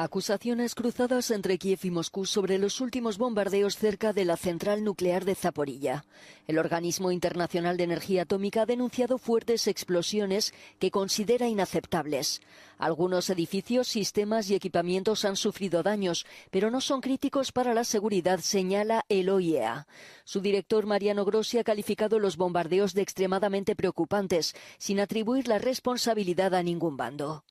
Acusaciones cruzadas entre Kiev y Moscú sobre los últimos bombardeos cerca de la central nuclear de Zaporilla. El Organismo Internacional de Energía Atómica ha denunciado fuertes explosiones que considera inaceptables. Algunos edificios, sistemas y equipamientos han sufrido daños, pero no son críticos para la seguridad, señala el OIEA. Su director Mariano Grossi ha calificado los bombardeos de extremadamente preocupantes, sin atribuir la responsabilidad a ningún bando.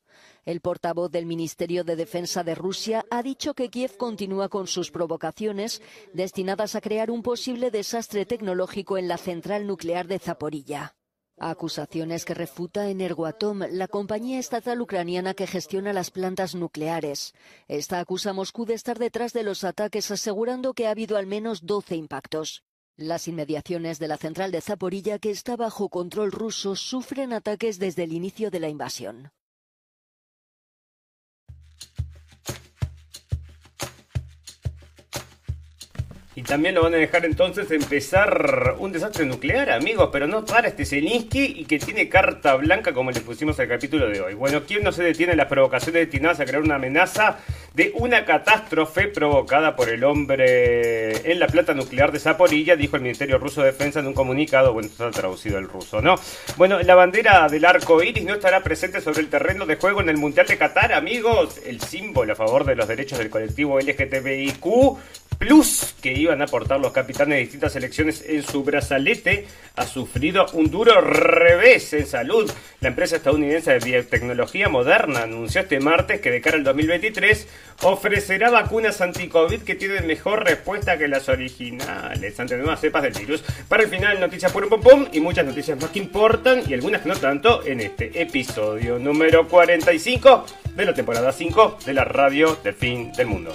El portavoz del Ministerio de Defensa de Rusia ha dicho que Kiev continúa con sus provocaciones destinadas a crear un posible desastre tecnológico en la central nuclear de Zaporilla. Acusaciones que refuta Energoatom, la compañía estatal ucraniana que gestiona las plantas nucleares. Esta acusa a Moscú de estar detrás de los ataques, asegurando que ha habido al menos 12 impactos. Las inmediaciones de la central de Zaporilla, que está bajo control ruso, sufren ataques desde el inicio de la invasión. Y también lo van a dejar entonces empezar un desastre nuclear, amigos, pero no para este Zelensky y que tiene carta blanca como le pusimos al capítulo de hoy. Bueno, ¿quién no se detiene en las provocaciones destinadas a crear una amenaza de una catástrofe provocada por el hombre en la planta nuclear de Zaporilla? Dijo el Ministerio Ruso de Defensa en un comunicado. Bueno, está traducido el ruso, ¿no? Bueno, la bandera del arco iris no estará presente sobre el terreno de juego en el Mundial de Qatar, amigos. El símbolo a favor de los derechos del colectivo LGTBIQ Plus que iban a aportar los capitanes de distintas selecciones en su brazalete ha sufrido un duro revés en salud. La empresa estadounidense de biotecnología moderna anunció este martes que de cara al 2023 ofrecerá vacunas anti-COVID que tienen mejor respuesta que las originales ante nuevas cepas del virus. Para el final, noticias por un pum pum y muchas noticias más que importan y algunas que no tanto en este episodio número 45 de la temporada 5 de la radio del fin del mundo.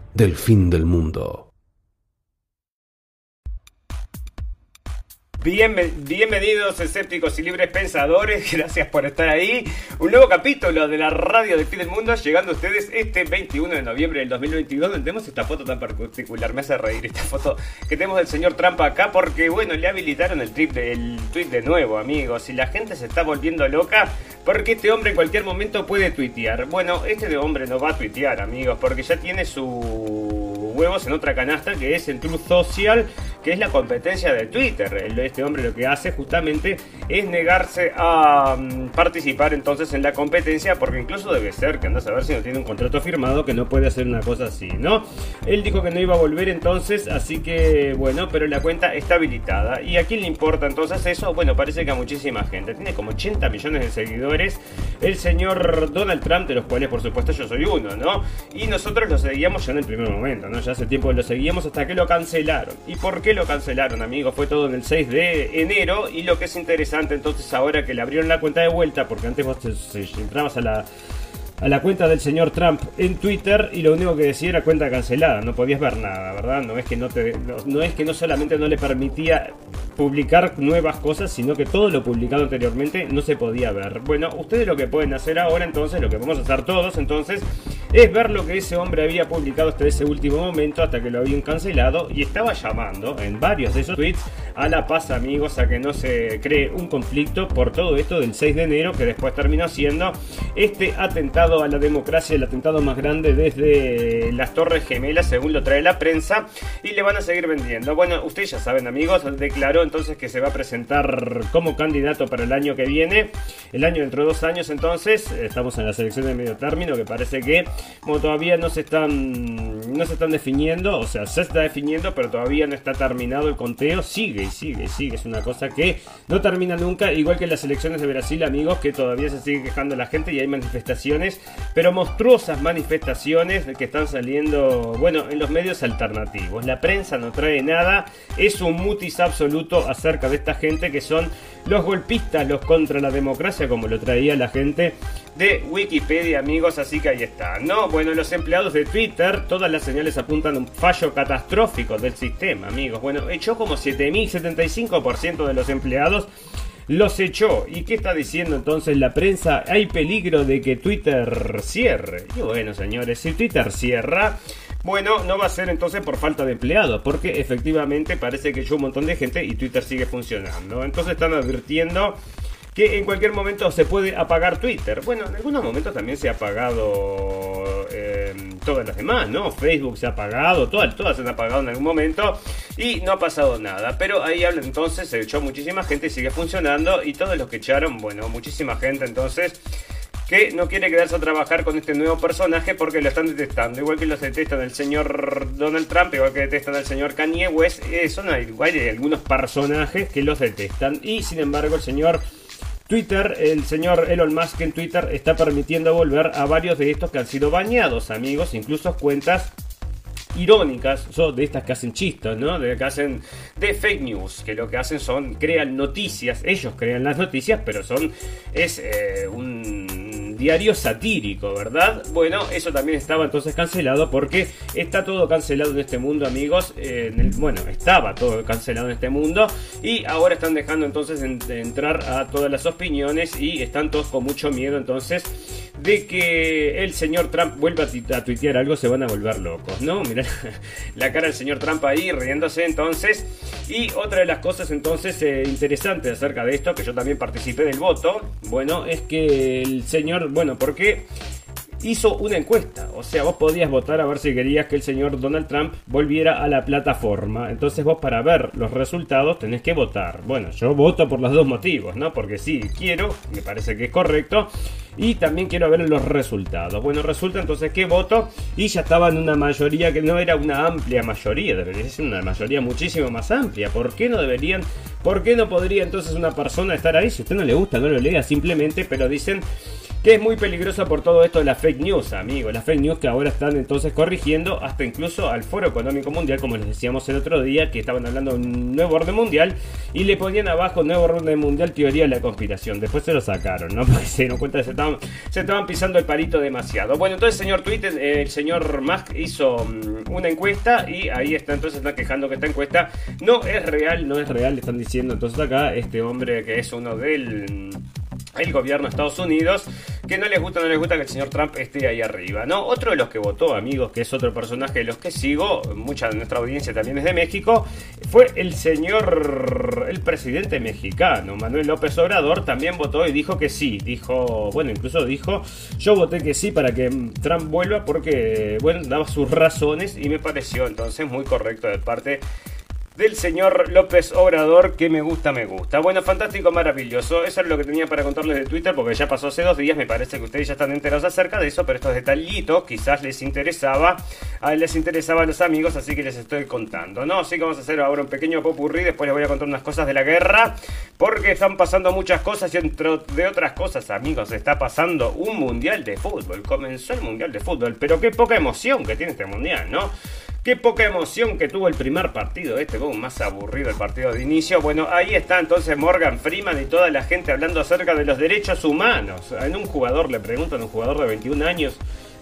del fin del mundo. Bienvenidos escépticos y libres pensadores, gracias por estar ahí. Un nuevo capítulo de la radio del fin del mundo llegando a ustedes este 21 de noviembre del 2022 donde tenemos esta foto tan particular, me hace reír esta foto que tenemos del señor Trump acá porque bueno, le habilitaron el, tweet de nuevo amigos y la gente se está volviendo loca porque este hombre en cualquier momento puede tuitear. Bueno, este hombre no va a tuitear amigos porque ya tiene su huevos en otra canasta que es el Truth Social, que es la competencia de Twitter. Este hombre lo que hace justamente es negarse a mm, participar entonces en la competencia porque incluso debe ser que anda a saber si no tiene un contrato firmado que no puede hacer una cosa así, ¿no? Él dijo que no iba a volver entonces, así que bueno, pero la cuenta está habilitada. ¿Y a quién le importa entonces eso? Bueno, parece que a muchísima gente. Tiene como 80 millones de seguidores. El señor Donald Trump, de los cuales por supuesto yo soy uno, ¿no? Y nosotros lo seguíamos ya en el primer momento, ¿no? Ya hace tiempo que lo seguíamos hasta que lo cancelaron. ¿Y por qué lo cancelaron, amigos? Fue todo en el 6 de enero. Y lo que es interesante entonces ahora que le abrieron la cuenta de vuelta, porque antes vos entrabas a la a la cuenta del señor Trump en Twitter y lo único que decía era cuenta cancelada, no podías ver nada, ¿verdad? No es que no te no, es que no solamente no le permitía publicar nuevas cosas, sino que todo lo publicado anteriormente no se podía ver. Bueno, ustedes lo que pueden hacer ahora entonces, lo que vamos a hacer todos entonces, es ver lo que ese hombre había publicado hasta ese último momento, hasta que lo habían cancelado, y estaba llamando en varios de esos tweets a la paz amigos, a que no se cree un conflicto por todo esto del 6 de enero, que después terminó siendo este atentado a la democracia, el atentado más grande desde las Torres Gemelas, según lo trae la prensa, y le van a seguir vendiendo. Bueno, ustedes ya saben, amigos, declaró entonces que se va a presentar como candidato para el año que viene, el año dentro de dos años, entonces, estamos en la selección de medio término, que parece que como todavía no se están no se están definiendo, o sea, se está definiendo, pero todavía no está terminado el conteo. Sigue y sigue y sigue. Es una cosa que no termina nunca, igual que las elecciones de Brasil, amigos, que todavía se sigue quejando la gente y hay manifestaciones, pero monstruosas manifestaciones que están saliendo, bueno, en los medios alternativos. La prensa no trae nada, es un mutis absoluto acerca de esta gente que son los golpistas, los contra la democracia, como lo traía la gente de Wikipedia, amigos, así que ahí está, ¿no? Bueno, los empleados de Twitter, todas las señales apuntan a un fallo catastrófico del sistema, amigos. Bueno, echó como 7.075% de los empleados los echó. ¿Y qué está diciendo entonces la prensa? Hay peligro de que Twitter cierre. Y bueno, señores, si Twitter cierra, bueno, no va a ser entonces por falta de empleados, porque efectivamente parece que echó un montón de gente y Twitter sigue funcionando. Entonces están advirtiendo que en cualquier momento se puede apagar Twitter. Bueno, en algunos momentos también se ha apagado eh, todas las demás, ¿no? Facebook se ha apagado, todas, todas se han apagado en algún momento y no ha pasado nada. Pero ahí habla entonces, se echó muchísima gente y sigue funcionando y todos los que echaron, bueno, muchísima gente entonces que no quiere quedarse a trabajar con este nuevo personaje porque lo están detestando. Igual que los detestan el señor Donald Trump, igual que detestan al señor Kanye West, eh, son igual hay algunos personajes que los detestan. Y sin embargo el señor Twitter, el señor Elon Musk en Twitter está permitiendo volver a varios de estos que han sido bañados, amigos, incluso cuentas irónicas, son de estas que hacen chistes, ¿no? De que hacen de fake news, que lo que hacen son crean noticias, ellos crean las noticias, pero son es eh, un diario satírico, ¿verdad? Bueno, eso también estaba entonces cancelado porque está todo cancelado en este mundo, amigos. bueno, estaba todo cancelado en este mundo y ahora están dejando entonces entrar a todas las opiniones y están todos con mucho miedo entonces de que el señor Trump vuelva a, tuitear algo, se van a volver locos, ¿no? Mirá la cara del señor Trump ahí riéndose entonces. Y otra de las cosas entonces eh, interesantes acerca de esto, que yo también participé del voto, bueno, es que el señor bueno, porque hizo una encuesta. O sea, vos podías votar a ver si querías que el señor Donald Trump volviera a la plataforma. Entonces vos para ver los resultados tenés que votar. Bueno, yo voto por los dos motivos, ¿no? Porque sí, quiero, me parece que es correcto. Y también quiero ver los resultados. Bueno, resulta entonces que voto y ya estaba en una mayoría que no era una amplia mayoría, debería ser una mayoría muchísimo más amplia. ¿Por qué no deberían, por qué no podría entonces una persona estar ahí? Si a usted no le gusta, no lo lea simplemente, pero dicen que es muy peligroso por todo esto de la fake news, amigos. Las fake news que ahora están entonces corrigiendo hasta incluso al Foro Económico Mundial, como les decíamos el otro día, que estaban hablando de un nuevo orden mundial y le ponían abajo nuevo orden mundial teoría de la conspiración. Después se lo sacaron, ¿no? Porque se dieron cuenta que se estaban, se estaban pisando el palito demasiado. Bueno, entonces señor Twitter, el señor Musk hizo mm, una encuesta y ahí está entonces está quejando que esta encuesta no es real, no es real, le están diciendo entonces acá este hombre que es uno del el gobierno de Estados Unidos, que no les gusta, no les gusta que el señor Trump esté ahí arriba, ¿no? Otro de los que votó, amigos, que es otro personaje de los que sigo, mucha de nuestra audiencia también es de México, fue el señor, el presidente mexicano, Manuel López Obrador, también votó y dijo que sí, dijo, bueno, incluso dijo, yo voté que sí para que Trump vuelva porque, bueno, daba sus razones y me pareció entonces muy correcto de parte del señor López Obrador que me gusta, me gusta. Bueno, fantástico, maravilloso. Eso es lo que tenía para contarles de Twitter porque ya pasó hace dos días. Me parece que ustedes ya están enterados acerca de eso, pero estos detallitos quizás les interesaba. A les interesaba a los amigos, así que les estoy contando, ¿no? Así que vamos a hacer ahora un pequeño popurrí. Después les voy a contar unas cosas de la guerra porque están pasando muchas cosas y entre de otras cosas, amigos, está pasando un mundial de fútbol. Comenzó el mundial de fútbol, pero qué poca emoción que tiene este mundial, ¿no? Qué poca emoción que tuvo el primer partido, este fue más aburrido el partido de inicio. Bueno, ahí está entonces Morgan Freeman y toda la gente hablando acerca de los derechos humanos. En un jugador le preguntan a un jugador de 21 años,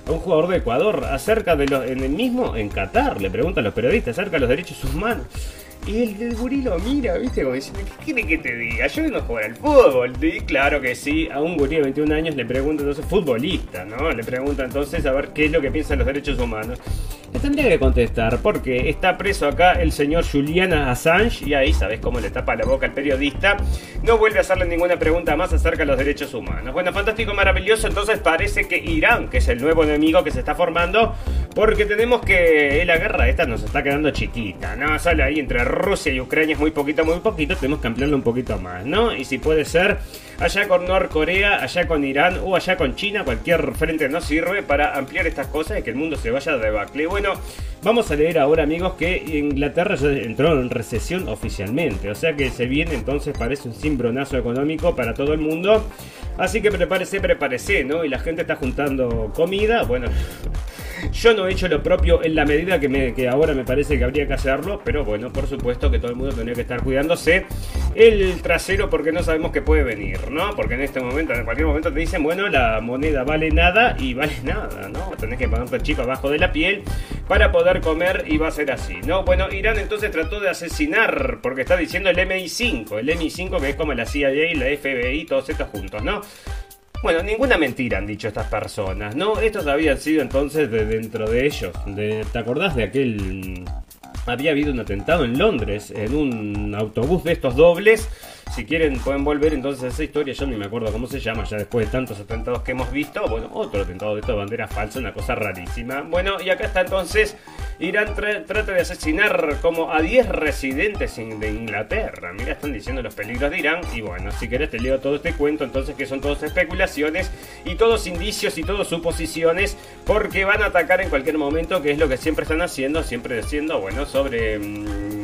a un jugador de Ecuador, acerca de los, en el mismo, en Qatar, le preguntan a los periodistas acerca de los derechos humanos. Y el, del gurí mira, ¿viste? Como diciendo, ¿qué quiere que te diga? Yo vengo a jugar al fútbol. Y claro que sí, a un gurí de 21 años le pregunta entonces, futbolista, ¿no? Le pregunta entonces a ver qué es lo que piensan los derechos humanos. Le tendría que contestar, porque está preso acá el señor Julian Assange, y ahí sabes cómo le tapa la boca al periodista. No vuelve a hacerle ninguna pregunta más acerca de los derechos humanos. Bueno, fantástico, maravilloso. Entonces parece que Irán, que es el nuevo enemigo que se está formando, Porque tenemos que la guerra esta nos está quedando chiquita, ¿no? Sale ahí entre Rusia y Ucrania es muy poquito, muy poquito, tenemos que ampliarlo un poquito más, ¿no? Y si puede ser allá con Norcorea, allá con Irán o allá con China, cualquier frente nos sirve para ampliar estas cosas y que el mundo se vaya de debacle. Bueno, vamos a leer ahora amigos que Inglaterra ya entró en recesión oficialmente, o sea que se viene entonces parece un cimbronazo económico para todo el mundo. Así que prepárese, prepárese, ¿no? Y la gente está juntando comida, bueno... Yo no he hecho lo propio en la medida que, me, que ahora me parece que habría que hacerlo, pero bueno, por supuesto que todo el mundo tendría que estar cuidándose el trasero porque no sabemos qué puede venir, ¿no? Porque en este momento, en cualquier momento te dicen, bueno, la moneda vale nada y vale nada, ¿no? Tenés que ponerte el chico abajo de la piel para poder comer y va a ser así, ¿no? Bueno, Irán entonces trató de asesinar, porque está diciendo el MI5, el MI5 que es como la CIA y la FBI, todos estos juntos, ¿no? Bueno, ninguna mentira han dicho estas personas, ¿no? Estos habían sido entonces de dentro de ellos. ¿Te acordás de aquel... Había habido un atentado en Londres, en un autobús de estos dobles si quieren pueden volver entonces a esa historia, yo ni me acuerdo cómo se llama, ya después de tantos atentados que hemos visto. Bueno, otro atentado de esta bandera falsa, una cosa rarísima. Bueno, y acá está entonces, Irán trata de asesinar como a 10 residentes de Inglaterra. Mira, están diciendo los peligros de Irán. Y bueno, si querés te leo todo este cuento, entonces que son todas especulaciones y todos indicios y todos suposiciones, porque van a atacar en cualquier momento, que es lo que siempre están haciendo, siempre diciendo, bueno, sobre... Mmm,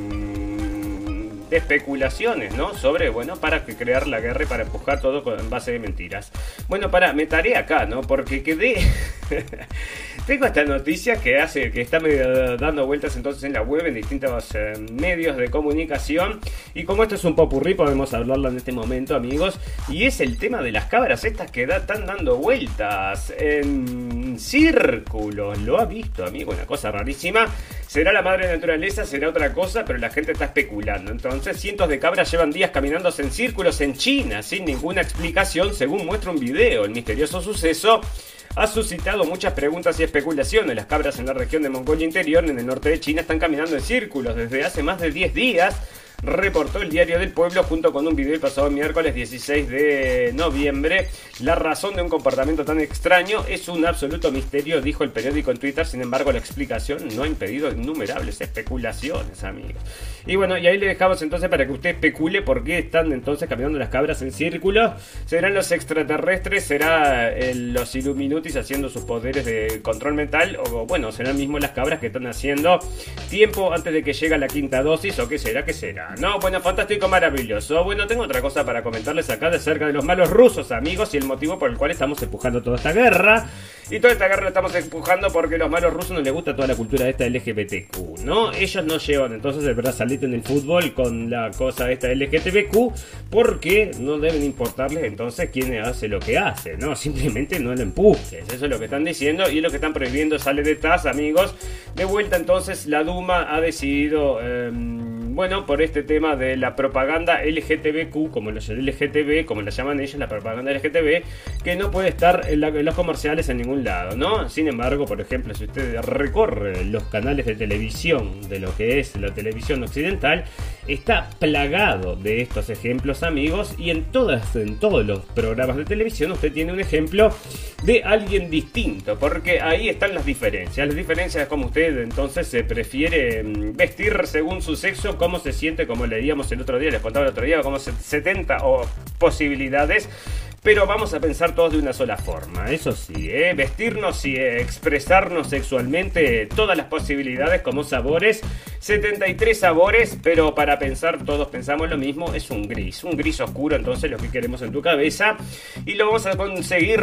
especulaciones, ¿no? Sobre, bueno, para crear la guerra y para empujar todo en base de mentiras. Bueno, para, me taré acá, ¿no? Porque quedé... Tengo esta noticia que hace, que está dando vueltas entonces en la web, en distintos eh, medios de comunicación. Y como esto es un popurrí, podemos hablarlo en este momento, amigos. Y es el tema de las cabras estas que están dando vueltas en círculos. Lo ha visto, amigo, una cosa rarísima. Será la madre naturaleza, será otra cosa, pero la gente está especulando. Entonces, cientos de cabras llevan días caminándose en círculos en China, sin ninguna explicación, según muestra un video. El misterioso suceso ha suscitado muchas preguntas y especulaciones. Las cabras en la región de Mongolia Interior, en el norte de China, están caminando en círculos desde hace más de 10 días reportó el Diario del Pueblo junto con un video el pasado miércoles 16 de noviembre. La razón de un comportamiento tan extraño es un absoluto misterio, dijo el periódico en Twitter. Sin embargo, la explicación no ha impedido innumerables especulaciones, amigos. Y bueno, y ahí le dejamos entonces para que usted especule por qué están entonces caminando las cabras en círculo. ¿Serán los extraterrestres? ¿Será los Illuminutis haciendo sus poderes de control mental? O bueno, serán mismo las cabras que están haciendo tiempo antes de que llegue la quinta dosis? ¿O qué será? ¿Qué será? No, bueno, fantástico, maravilloso. Bueno, tengo otra cosa para comentarles acá de cerca de los malos rusos, amigos, y el motivo por el cual estamos empujando toda esta guerra. Y toda esta guerra la estamos empujando porque a los malos rusos no les gusta toda la cultura esta LGBTQ, ¿no? Ellos no llevan entonces el brazalete en el fútbol con la cosa esta LGBTQ porque no deben importarles entonces quién hace lo que hace, ¿no? Simplemente no lo empujes. Eso es lo que están diciendo y es lo que están prohibiendo sale de TAS, amigos. De vuelta entonces la Duma ha decidido... Em, bueno, por este tema de la propaganda LGTBQ, como los LGTB, como la llaman ellos, la propaganda LGTB, que no puede estar en, los comerciales en ningún lado, ¿no? Sin embargo, por ejemplo, si usted recorre los canales de televisión de lo que es la televisión occidental, está plagado de estos ejemplos, amigos, y en todas, en todos los programas de televisión usted tiene un ejemplo de alguien distinto, porque ahí están las diferencias. Las diferencias es como usted entonces se prefiere mm, vestir según su sexo, cómo se siente, como leíamos el otro día, les contaba el otro día, como 70 o posibilidades pero vamos a pensar todos de una sola forma. Eso sí, ¿eh? vestirnos y expresarnos sexualmente, todas las posibilidades como sabores, 73 sabores, pero para pensar todos pensamos lo mismo, es un gris, un gris oscuro, entonces lo que queremos en tu cabeza, y lo vamos a conseguir,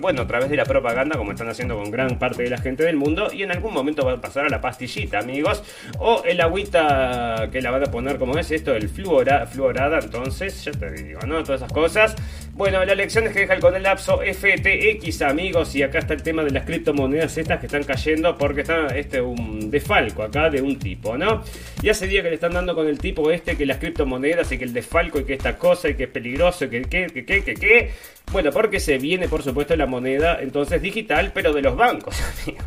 bueno, a través de la propaganda, como están haciendo con gran parte de la gente del mundo, y en algún momento va a pasar a la pastillita, amigos, o el agüita que la van a poner, como es esto, el fluora, fluorada, entonces, ya te digo, ¿no? Todas esas cosas. Bueno, la lección es que deja con el lapso FTX, amigos, y acá está el tema de las criptomonedas estas que están cayendo porque está este un defalco acá de un tipo, ¿no? Y hace día que le están dando con el tipo este que las criptomonedas y que el defalco y que esta cosa y que es peligroso y que que que que que, que. Bueno, porque se viene por supuesto la moneda entonces digital, pero de los bancos, amigos.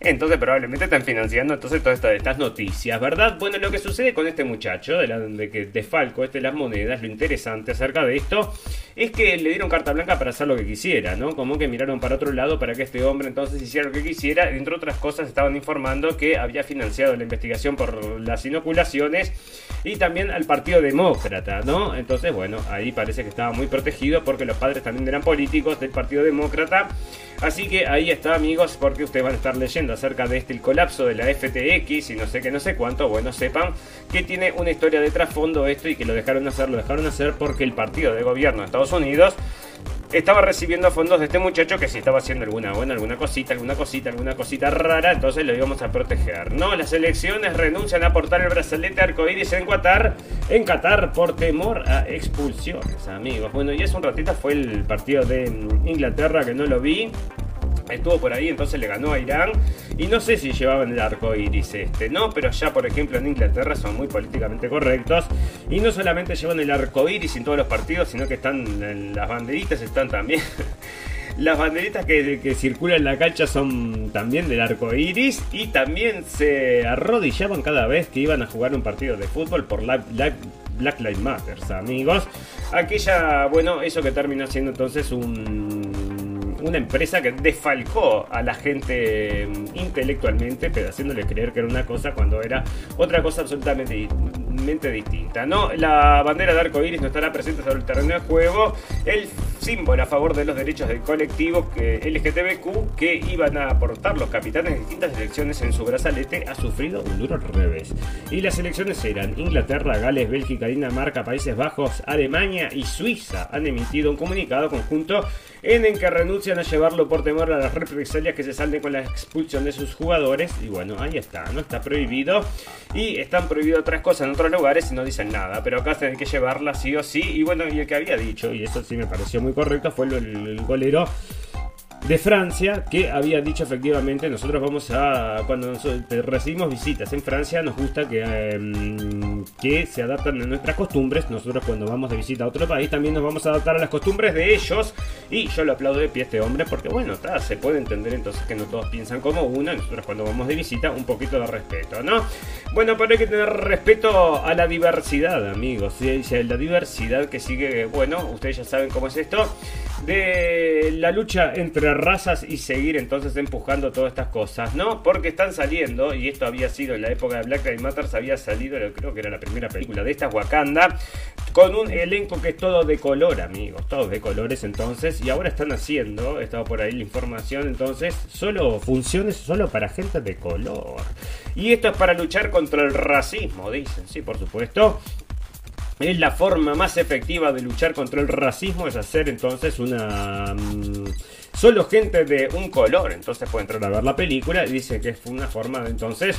Entonces probablemente están financiando entonces todas estas, noticias, ¿verdad? Bueno, lo que sucede con este muchacho de, la, que, de Falco, este de las monedas, lo interesante acerca de esto es que le dieron carta blanca para hacer lo que quisiera, ¿no? Como que miraron para otro lado para que este hombre entonces hiciera lo que quisiera. Entre otras cosas estaban informando que había financiado la investigación por las inoculaciones y también al Partido Demócrata, ¿no? Entonces, bueno, ahí parece que estaba muy protegido porque los padres también eran políticos del Partido Demócrata. Así que ahí está, amigos, porque ustedes van a estar leyendo acerca de este el colapso de la FTX y no sé qué, no sé cuánto. Bueno, sepan que tiene una historia de trasfondo esto y que lo dejaron hacer, lo dejaron hacer porque el partido de gobierno de Estados Unidos estaba recibiendo fondos de este muchacho que si estaba haciendo alguna buena, alguna cosita, alguna cosita, alguna cosita rara, entonces lo íbamos a proteger. No, las elecciones renuncian a aportar el brazalete arcoíris en Qatar, en Qatar por temor a expulsiones, amigos. Bueno, y hace un ratito fue el partido de Inglaterra que no lo vi estuvo por ahí, entonces le ganó a Irán. Y no sé si llevaban el arco iris este, ¿no? Pero ya, por ejemplo, en Inglaterra son muy políticamente correctos. Y no solamente llevan el arco iris en todos los partidos, sino que están las banderitas, están también. Las banderitas que, circulan en la cancha son también del arco iris y también se arrodillaban cada vez que iban a jugar un partido de fútbol por Black Lives Matter, amigos. Aquella, bueno, eso que terminó siendo entonces un una empresa que desfalcó a la gente mm, intelectualmente, pero haciéndole creer que era una cosa cuando era otra cosa absolutamente distinta. ¿no? La bandera de arco iris no estará presente sobre el terreno de juego. El símbolo a favor de los derechos del colectivo que LGTBQ que iban a aportar los capitanes de distintas elecciones en su brazalete ha sufrido un duro revés. Y las elecciones eran Inglaterra, Gales, Bélgica, Dinamarca, Países Bajos, Alemania y Suiza. Han emitido un comunicado conjunto en el que renuncian a llevarlo por temor a las represalias que se salden con la expulsión de sus jugadores. Y bueno, ahí está, ¿no? Está prohibido. Y están prohibidas otras cosas en otros lugares y no dicen nada. Pero acá tienen que llevarla sí o sí. Y bueno, y el que había dicho, y eso sí me pareció muy correcto, fue el golero de Francia que había dicho efectivamente nosotros vamos a cuando recibimos visitas en Francia nos gusta que, em, que se adaptan a nuestras costumbres. Nosotros cuando vamos de visita a otro país también nos vamos a adaptar a las costumbres de ellos. Y yo lo aplaudo de pie a este hombre porque bueno se puede entender entonces que no todos piensan como uno. Nosotros cuando vamos de visita un poquito de respeto no bueno pero hay que tener respeto a la diversidad amigos. ¿sí? la diversidad que sigue bueno ustedes ya saben cómo es esto de la lucha entre razas y seguir entonces empujando todas estas cosas, ¿no? Porque están saliendo, y esto había sido en la época de Black Lives Matter, había salido, creo que era la primera película de esta Wakanda, con un elenco que es todo de color, amigos, todos de colores entonces, y ahora están haciendo, estaba por ahí la información, entonces, solo funciones solo para gente de color. Y esto es para luchar contra el racismo, dicen, sí, por supuesto. Es la forma más efectiva de luchar contra el racismo, es hacer entonces una... Mm, solo gente de un color. Entonces puede entrar a ver la película y dice que es una forma de entonces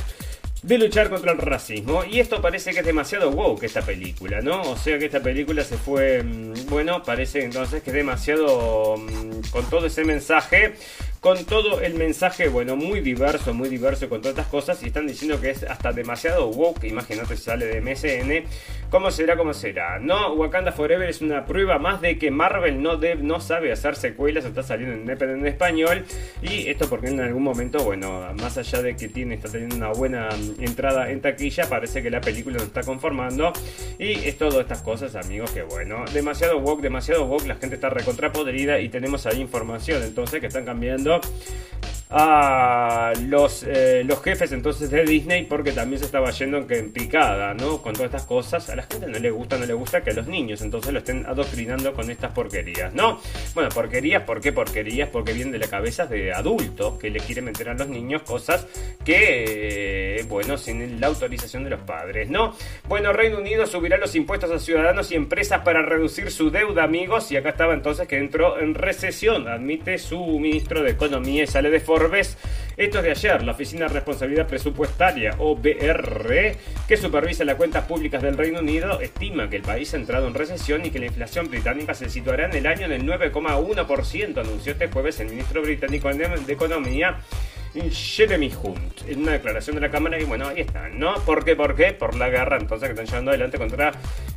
de luchar contra el racismo. Y esto parece que es demasiado woke esta película, ¿no? O sea que esta película se fue, mm, bueno, parece entonces que es demasiado mm, con todo ese mensaje con todo el mensaje, bueno, muy diverso, muy diverso con todas estas cosas y están diciendo que es hasta demasiado woke, imagínate si sale de MSN, ¿cómo será, cómo será? No, Wakanda Forever es una prueba más de que Marvel no, no sabe hacer secuelas, está saliendo en, en español y esto porque en algún momento, bueno, más allá de que tiene, está teniendo una buena entrada en taquilla, parece que la película no está conformando y es todo estas cosas, amigos, que bueno, demasiado woke, demasiado woke, la gente está recontrapodrida y tenemos ahí información entonces que están cambiando up. A los, eh, los jefes entonces de Disney porque también se estaba yendo en picada, ¿no? Con todas estas cosas. A la gente no le gusta, no le gusta que a los niños entonces lo estén adoctrinando con estas porquerías, ¿no? Bueno, porquerías, ¿por qué porquerías? Porque vienen de la cabeza de adultos que le quieren meter a los niños cosas que, eh, bueno, sin la autorización de los padres, ¿no? Bueno, Reino Unido subirá los impuestos a ciudadanos y empresas para reducir su deuda, amigos. Y acá estaba entonces que entró en recesión, admite su ministro de Economía y sale de Forbes. Es de ayer, la Oficina de Responsabilidad Presupuestaria, OBR, que supervisa las cuentas públicas del Reino Unido, estima que el país ha entrado en recesión y que la inflación británica se situará en el año en el 9,1%, anunció este jueves el ministro británico de Economía. Jeremy Hunt, en una declaración de la Cámara, y bueno, ahí están, ¿no? ¿Por qué? ¿Por qué? Por la guerra entonces que están llevando adelante contra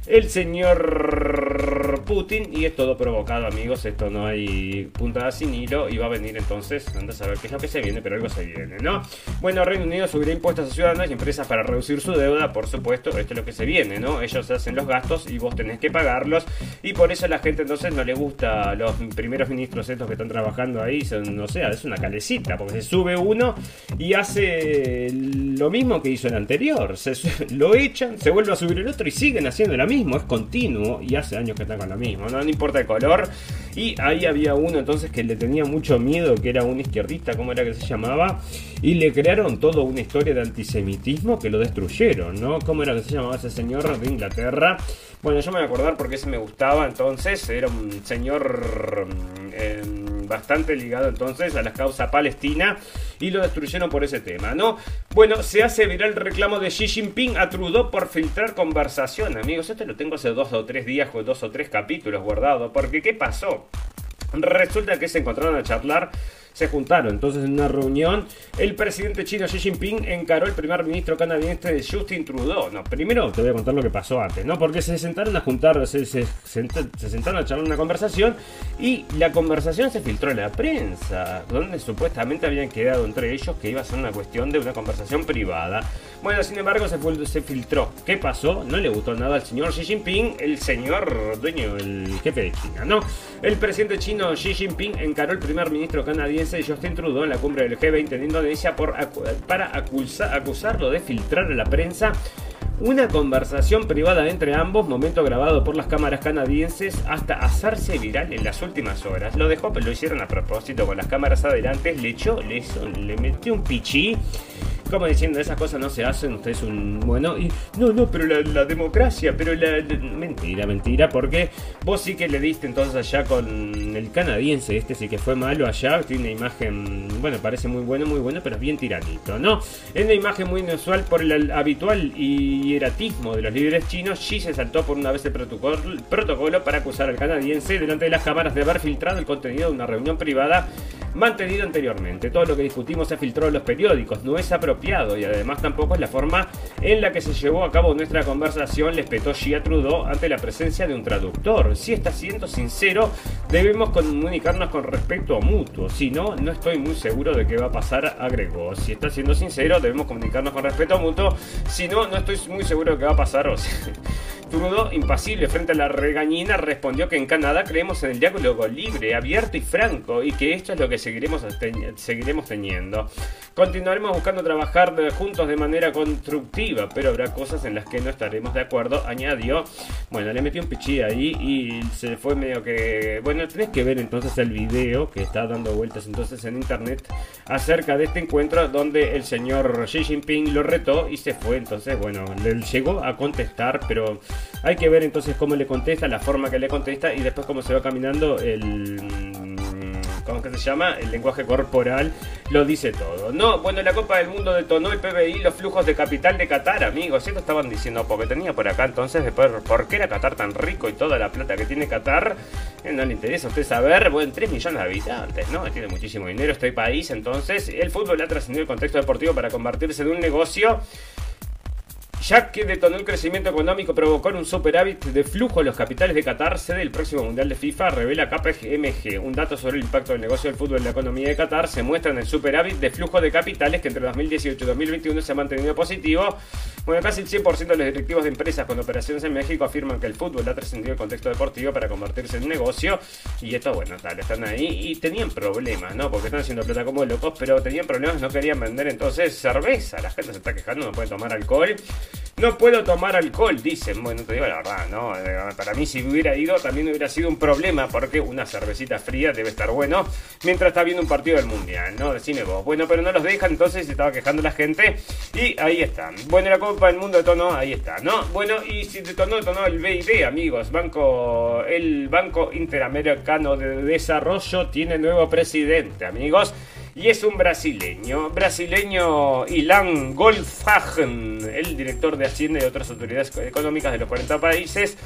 el señor Putin y es todo provocado, amigos. Esto no hay puntada sin hilo y va a venir entonces, anda a saber qué es lo que se viene, pero algo se viene, ¿no? Bueno, Reino Unido subirá impuestos a ciudadanos y empresas para reducir su deuda, por supuesto, esto es lo que se viene, ¿no? Ellos hacen los gastos y vos tenés que pagarlos y por eso a la gente entonces no le gusta los primeros ministros estos que están trabajando ahí, son, no sé, es una calecita, porque se sube uno y hace lo mismo que hizo el anterior, se, lo echan, se vuelve a subir el otro y siguen haciendo lo mismo, es continuo y hace años que están con mismo, no, no importa el color. Y ahí había uno entonces que le tenía mucho miedo, que era un izquierdista, ¿cómo era que se llamaba? Y le crearon toda una historia de antisemitismo que lo destruyeron, ¿no? ¿Cómo era que se llamaba ese señor de Inglaterra? Bueno, yo me voy a acordar porque ese me gustaba entonces, era un señor... Eh, bastante ligado entonces a la causa palestina y lo destruyeron por ese tema, ¿no? Bueno, se hace viral el reclamo de Xi Jinping a Trudeau por filtrar conversación, amigos. Esto lo tengo hace dos o tres días dos o tres capítulos guardados, porque ¿qué pasó? Resulta que se encontraron a charlar se juntaron. Entonces, en una reunión, el presidente chino Xi Jinping encaró al primer ministro canadiense Justin Trudeau. No, primero te voy a contar lo que pasó antes, ¿no? Porque se sentaron a juntar, se, se, sentaron a charlar una conversación y la conversación se filtró en la prensa, donde supuestamente habían quedado entre ellos que iba a ser una cuestión de una conversación privada. Bueno, sin embargo, se, filtró. ¿Qué pasó? No le gustó nada al señor Xi Jinping, el señor dueño, el jefe de China, ¿no? El presidente chino Xi Jinping encaró al primer ministro canadiense Justin Trudeau en la cumbre del G20 en Indonesia por para acusarlo de filtrar a la prensa una conversación privada entre ambos, momento grabado por las cámaras canadienses, hasta hacerse viral en las últimas horas. Lo dejó, pero lo hicieron a propósito con las cámaras adelante, le echó, le, le metió un pichí como diciendo, esas cosas no se hacen, usted es un bueno. Y no, no, pero la, democracia, pero la, Mentira, mentira, porque vos sí que le diste entonces allá con el canadiense, este sí que fue malo allá, tiene una imagen, bueno, parece muy bueno, muy bueno, pero es bien tiranito, ¿no? Es una imagen muy inusual por el habitual y eratismo de los líderes chinos. Xi se saltó por una vez el protocolo, para acusar al canadiense delante de las cámaras de haber filtrado el contenido de una reunión privada mantenida anteriormente. Todo lo que discutimos se filtró en los periódicos, no es y además tampoco es la forma en la que se llevó a cabo nuestra conversación, le espetó Gia Trudeau ante la presencia de un traductor. Si está siendo sincero, debemos comunicarnos con respecto a mutuo, si no, no estoy muy seguro de qué va a pasar, agregó. Si está siendo sincero, debemos comunicarnos con respeto a mutuo, si no, no estoy muy seguro de qué va a pasar. O sea, Trudeau, impasible frente a la regañina, respondió que en Canadá creemos en el diálogo libre, abierto y franco y que esto es lo que seguiremos, seguiremos teniendo. Continuaremos buscando trabajar juntos de manera constructiva, pero habrá cosas en las que no estaremos de acuerdo, añadió. Bueno, le metió un pichí ahí y se fue medio que... Bueno, tenés que ver entonces el video que está dando vueltas entonces en internet acerca de este encuentro donde el señor Xi Jinping lo retó y se fue. Entonces, bueno, le llegó a contestar, pero hay que ver entonces cómo le contesta, la forma que le contesta y después cómo se va caminando el... ¿Cómo que se llama? El lenguaje corporal lo dice todo. No, bueno, la Copa del Mundo detonó el PBI, los flujos de capital de Qatar, amigos. Esto estaban diciendo porque tenía por acá entonces, después, ¿por qué era Qatar tan rico y toda la plata que tiene Qatar? Eh, no le interesa a usted saber, bueno, 3 millones de habitantes, ¿no? Tiene muchísimo dinero este país, entonces el fútbol ha trascendido el contexto deportivo para convertirse en un negocio ya que detonó el crecimiento económico, provocó un superávit de flujo en los capitales de Qatar, sede del próximo Mundial de FIFA, revela KPMG. Un dato sobre el impacto del negocio del fútbol en la economía de Qatar se muestra en el superávit de flujo de capitales que entre 2018 y 2021 se ha mantenido positivo. Bueno, casi el 100% de los directivos de empresas con operaciones en México afirman que el fútbol ha trascendido el contexto deportivo para convertirse en un negocio. Y esto, bueno, tal, están ahí y tenían problemas, ¿no? Porque están haciendo plata como locos, pero tenían problemas, no querían vender entonces cerveza. La gente se está quejando, no puede tomar alcohol. No puedo tomar alcohol, dicen. Bueno, te digo la verdad, ¿no? Eh, para mí, si hubiera ido, también hubiera sido un problema, porque una cervecita fría debe estar bueno mientras está viendo un partido del mundial, ¿no? Decime vos. Bueno, pero no los dejan, entonces se estaba quejando la gente. Y ahí están. Bueno, la Copa del Mundo detonó, ahí está, ¿no? Bueno, y si detonó, detonó el BID, amigos. Banco, el Banco Interamericano de Desarrollo tiene nuevo presidente, amigos. Y es un brasileño, brasileño Ilan Goldfagen, el director de Hacienda y otras autoridades económicas de los 40 países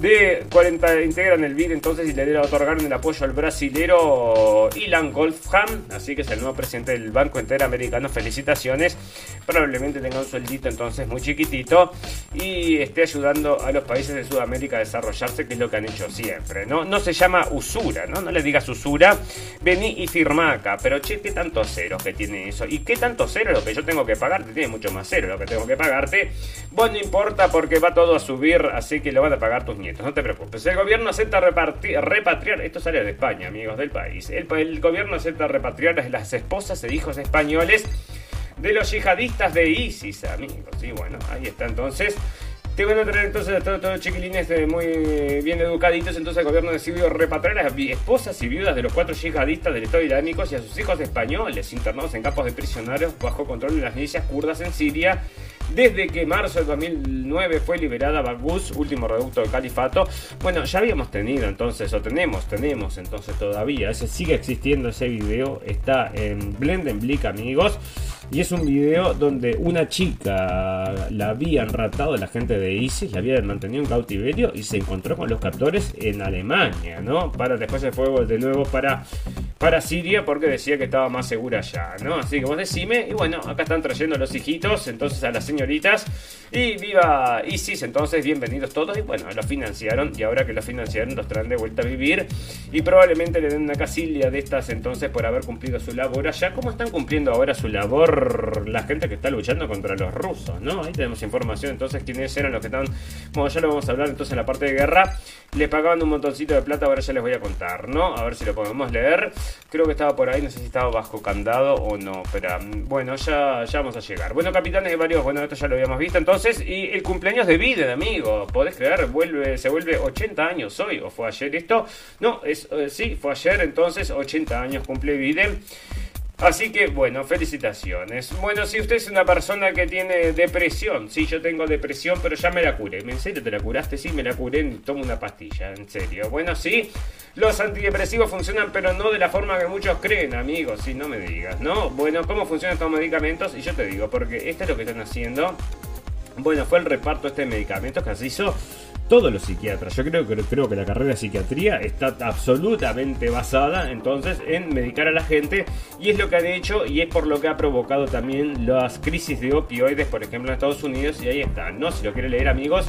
de 40 integran el BID entonces y le otorgaron el apoyo al brasilero Ilan Goldham, así que es el nuevo presidente del Banco Interamericano. Felicitaciones. Probablemente tenga un sueldito entonces muy chiquitito y esté ayudando a los países de Sudamérica a desarrollarse, que es lo que han hecho siempre. No, no se llama usura, ¿no? No le digas usura. Vení y firma acá. Pero che, ¿qué tanto cero que tiene eso? ¿Y qué tanto cero lo que yo tengo que pagarte? Tiene mucho más cero lo que tengo que pagarte. Bueno, no importa porque va todo a subir, así que lo van a pagar tus nietos, no te preocupes. El gobierno acepta repatriar, esto sale de España, amigos del país. El, el gobierno acepta repatriar a las esposas e hijos españoles de los yihadistas de ISIS, amigos. Y bueno, ahí está entonces. Te van a traer entonces a todos, los chiquilines eh, muy bien educaditos. Entonces el gobierno decidió repatriar a las esposas y viudas de los cuatro yihadistas del Estado Islámico y a sus hijos españoles internados en campos de prisioneros bajo control de las milicias kurdas en Siria desde que marzo de 2009 fue liberada Baguz, último reducto del califato. Bueno, ya habíamos tenido entonces, o tenemos, tenemos entonces todavía, ese sigue existiendo ese video, está en Blendenblick amigos. Y es un video donde una chica la habían ratado la gente de ISIS, la habían mantenido en cautiverio y se encontró con los captores en Alemania, ¿no? Para después se fue de nuevo para, para Siria porque decía que estaba más segura allá, ¿no? Así que vos decime, y bueno, acá están trayendo a los hijitos, entonces a las señoritas, y viva ISIS, entonces bienvenidos todos, y bueno, los financiaron, y ahora que los financiaron los traen de vuelta a vivir, y probablemente le den una casilla de estas entonces por haber cumplido su labor allá, ¿cómo están cumpliendo ahora su labor? La gente que está luchando contra los rusos, ¿no? Ahí tenemos información entonces quiénes eran los que estaban, bueno, ya lo vamos a hablar entonces en la parte de guerra, le pagaban un montoncito de plata, ahora ya les voy a contar, ¿no? A ver si lo podemos leer, creo que estaba por ahí, no sé si estaba bajo candado o no, pero mm, bueno, ya, ya vamos a llegar. Bueno, capitanes de varios, bueno, esto ya lo habíamos visto entonces, y el cumpleaños de Biden, amigo, podés creer, vuelve, se vuelve 80 años hoy, o fue ayer esto, no, es, eh, sí, fue ayer entonces, 80 años cumple Biden. Así que bueno, felicitaciones. Bueno, si usted es una persona que tiene depresión, sí, yo tengo depresión, pero ya me la curé. ¿En serio te la curaste? Sí, me la curé, tomo una pastilla, en serio. Bueno, sí, los antidepresivos funcionan, pero no de la forma que muchos creen, amigos. Sí, no me digas, ¿no? Bueno, ¿cómo funcionan estos medicamentos? Y yo te digo, porque esto es lo que están haciendo. Bueno, fue el reparto de este medicamento que se hizo todos los psiquiatras. Yo creo, que creo que la carrera de psiquiatría está absolutamente basada entonces en medicar a la gente y es lo que han hecho y es por lo que ha provocado también las crisis de opioides, por ejemplo, en Estados Unidos y ahí está, ¿no? Si lo quiere leer amigos,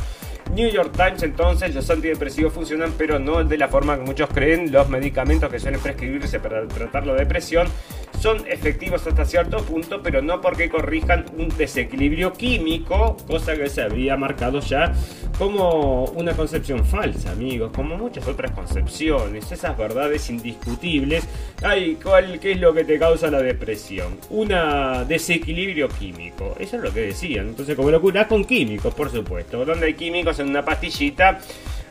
New York Times entonces los antidepresivos funcionan pero no de la forma que muchos creen. Los medicamentos que suelen prescribirse para tratar la depresión son efectivos hasta cierto punto pero no porque corrijan un desequilibrio químico, cosa que se había marcado ya como una concepción falsa, amigos, como muchas otras concepciones, esas verdades indiscutibles. Ay, ¿cuál, ¿qué es lo que te causa la depresión? Un desequilibrio químico, eso es lo que decían. Entonces, como lo curás con químicos, por supuesto, donde hay químicos en una pastillita.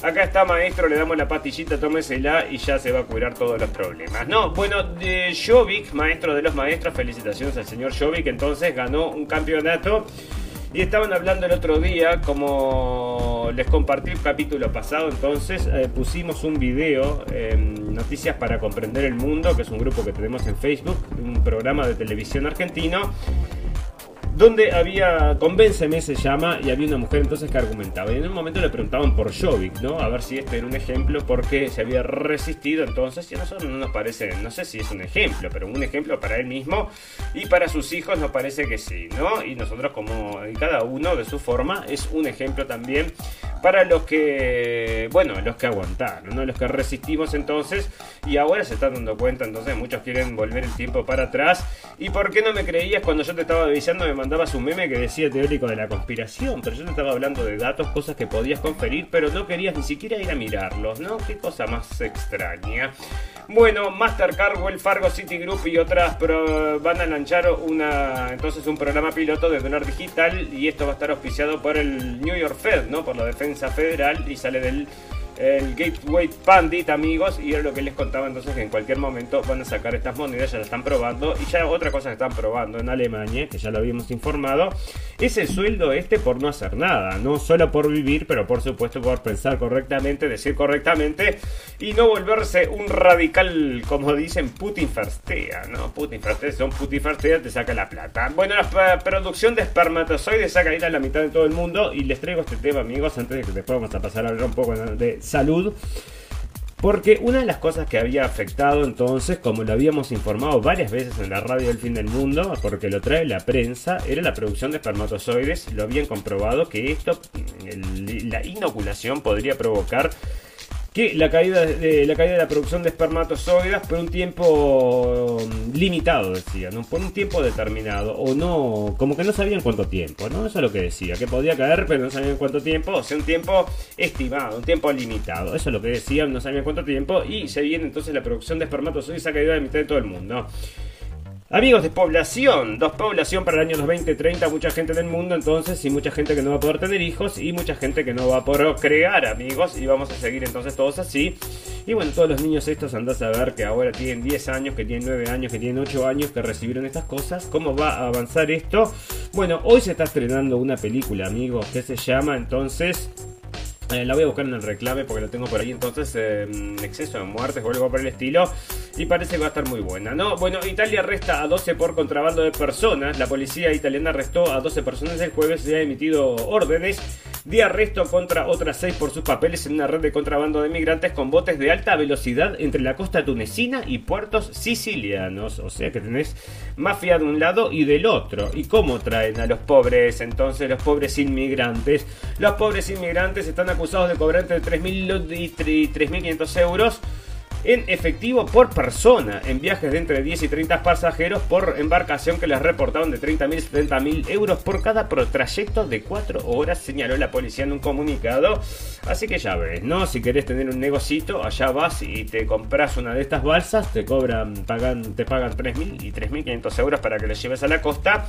Acá está maestro, le damos la pastillita, tómesela y ya se va a curar todos los problemas. No, bueno, de Jovic, maestro de los maestros, felicitaciones al señor Jovic, entonces ganó un campeonato y estaban hablando el otro día, como les compartí el capítulo pasado, entonces eh, pusimos un video, en Noticias para Comprender el Mundo, que es un grupo que tenemos en Facebook, un programa de televisión argentino donde había, Convénceme se llama, y había una mujer entonces que argumentaba. Y en un momento le preguntaban por Jovic, ¿no? A ver si este era un ejemplo porque se había resistido entonces. Y a nosotros no nos parece, no sé si es un ejemplo, pero un ejemplo para él mismo y para sus hijos nos parece que sí, ¿no? Y nosotros como cada uno de su forma es un ejemplo también para los que, bueno, los que aguantaron, ¿no? Los que resistimos entonces y ahora se están dando cuenta, entonces muchos quieren volver el tiempo para atrás. ¿Y por qué no me creías cuando yo te estaba avisando? Me mandabas un meme que decía teórico de la conspiración, pero yo te estaba hablando de datos, cosas que podías conferir, pero no querías ni siquiera ir a mirarlos, ¿no? Qué cosa más extraña. Bueno, Mastercard, Wells Fargo, Citigroup y otras van a lanzar una, entonces un programa piloto de dólar digital y esto va a estar auspiciado por el New York Fed, ¿no? Por la defensa federal y sale del el Gateway Pandit, amigos, y era lo que les contaba entonces que en cualquier momento van a sacar estas monedas, ya la están probando, y ya otra cosa que están probando en Alemania, que ya lo habíamos informado, es el sueldo este por no hacer nada, no solo por vivir, pero por supuesto por pensar correctamente, decir correctamente, y no volverse un radical, como dicen, Putin Firstea, ¿no? Putin Firstea, son Putin te saca la plata. Bueno, la producción de espermatozoides saca ahí a la mitad de todo el mundo, y les traigo este tema, amigos, antes de que después vamos a pasar a hablar un poco de salud. Porque una de las cosas que había afectado entonces, como lo habíamos informado varias veces en la radio del fin del mundo, porque lo trae la prensa, era la producción de espermatozoides. Lo habían comprobado que esto, la inoculación podría provocar que la caída de la caída de la producción de espermatozoides por un tiempo mm, limitado, decía, ¿no? Por un tiempo determinado, o no, como que no sabían cuánto tiempo, ¿no? Eso es lo que decía, que podía caer, pero no sabían cuánto tiempo, o sea, un tiempo estimado, un tiempo limitado. Eso es lo que decían, no sabían cuánto tiempo, y se viene entonces la producción de espermatozoides ha caído de mitad de todo el mundo. Amigos de población, dos población para el año 2030, mucha gente del mundo entonces y mucha gente que no va a poder tener hijos y mucha gente que no va a poder crear amigos y vamos a seguir entonces todos así. Y bueno, todos los niños estos andás a ver que ahora tienen 10 años, que tienen 9 años, que tienen 8 años, que recibieron estas cosas. ¿Cómo va a avanzar esto? Bueno, hoy se está estrenando una película amigos que se llama entonces eh, la voy a buscar en el reclame porque lo tengo por ahí entonces eh, exceso de muertes o algo por el estilo y parece que va a estar muy buena no bueno Italia arresta a 12 por contrabando de personas. La policía italiana arrestó a 12 personas el jueves y ha emitido órdenes de arresto contra otras 6 por sus papeles en una red de contrabando de migrantes con botes de alta velocidad entre la costa tunecina y puertos sicilianos. O sea que tenés mafia de un lado y del otro. Y cómo traen a los pobres entonces los pobres inmigrantes los pobres inmigrantes están acusados de cobrar entre 3.000 y 3.500 euros en efectivo por persona en viajes de entre 10 y 30 pasajeros por embarcación que les reportaron de 30.000 y 70.000 euros por cada trayecto de 4 horas, señaló la policía en un comunicado. Así que ya ves, ¿no? Si querés tener un negocito, allá vas y te compras una de estas balsas, te cobran, te pagan 3.000 y 3.500 euros para que les lleves a la costa.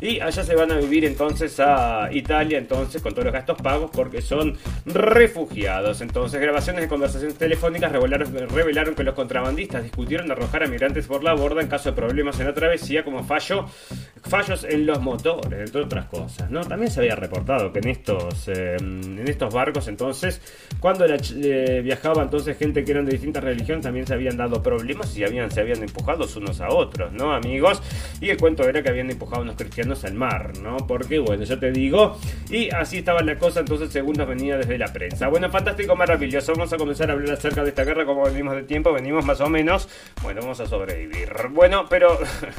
Y allá se van a vivir entonces a Italia, entonces con todos los gastos pagos porque son refugiados. Entonces, grabaciones de conversaciones telefónicas revelaron, revelaron que los contrabandistas discutieron arrojar a migrantes por la borda en caso de problemas en la travesía como fallo, fallos en los motores, entre otras cosas. ¿no? También se había reportado que en estos, eh, en estos barcos entonces, cuando eh, viajaba entonces gente que eran de distintas religiones, también se habían dado problemas y habían, se habían empujado unos a otros, ¿no, amigos? Y el cuento era que habían empujado unos cristianos al mar, ¿no? Porque, bueno, yo te digo, y así estaba la cosa entonces según nos venía desde la prensa. Bueno, fantástico, maravilloso. Vamos a comenzar a hablar acerca de esta guerra como venimos de tiempo, venimos más o menos. Bueno, vamos a sobrevivir. Bueno, pero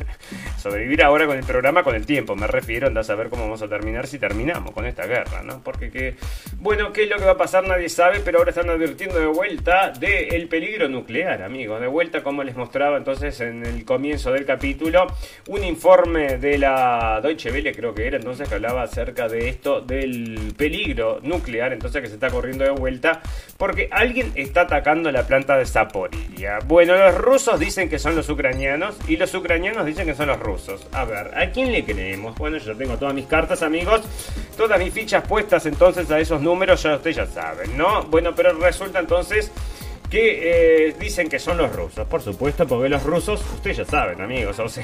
sobrevivir ahora con el programa, con el tiempo, me refiero, anda a saber cómo vamos a terminar si terminamos con esta guerra, ¿no? Porque que, bueno, ¿qué es lo que va a pasar? Nadie sabe, pero ahora están advirtiendo de vuelta del peligro nuclear, amigos. De vuelta, como les mostraba entonces en el comienzo del capítulo, un informe de la Deutsche Welle, creo que era entonces, que hablaba acerca de esto, del peligro nuclear, entonces que se está corriendo de vuelta, porque alguien está atacando la planta de Zaporilla. Bueno, los rusos dicen que son los ucranianos y los ucranianos dicen que son los rusos. A ver, ¿a quién le creemos? Bueno, yo tengo todas mis cartas, amigos, todas mis fichas puestas entonces a esos números, ya ustedes ya saben, ¿no? Bueno, pero resulta entonces que eh, dicen que son los rusos, por supuesto, porque los rusos, ustedes ya saben, amigos, o sea,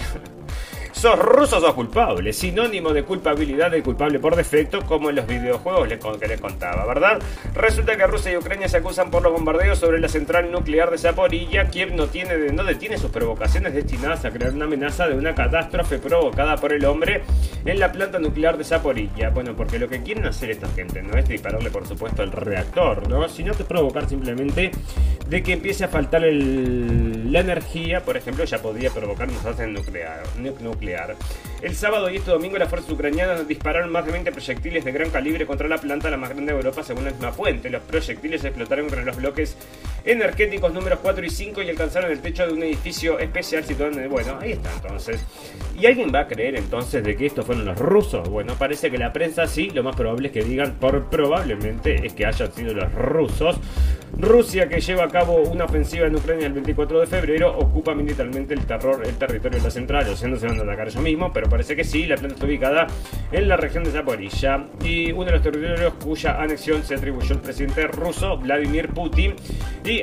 sos ruso, sos culpable. Sinónimo de culpabilidad del culpable por defecto, como en los videojuegos que les contaba, ¿verdad? Resulta que Rusia y Ucrania se acusan por los bombardeos sobre la central nuclear de Zaporilla. Kiev no, tiene, no detiene sus provocaciones destinadas a crear una amenaza de una catástrofe provocada por el hombre en la planta nuclear de Zaporilla. Bueno, porque lo que quieren hacer esta gente no es dispararle, por supuesto, el reactor, ¿no? Sino que provocar simplemente de que empiece a faltar la energía, por ejemplo, ya podría provocar un desastre nuclear el sábado y este domingo las fuerzas ucranianas dispararon más de 20 proyectiles de gran calibre contra la planta, la más grande de Europa, según la misma fuente. Los proyectiles explotaron entre los bloques energéticos números 4 y 5 y alcanzaron el techo de un edificio especial situado en el... Bueno, ahí está entonces. ¿Y alguien va a creer entonces de que estos fueron los rusos? Bueno, parece que la prensa sí, lo más probable es que digan por probablemente es que hayan sido los rusos. Rusia, que lleva a cabo una ofensiva en Ucrania el 24 de febrero, ocupa militarmente el terror, el territorio de la central, o sea, no se van a atacar ellos mismos, pero parece que sí. La planta está ubicada en la región de Zaporilla y uno de los territorios cuya anexión se atribuyó al presidente ruso Vladimir Putin.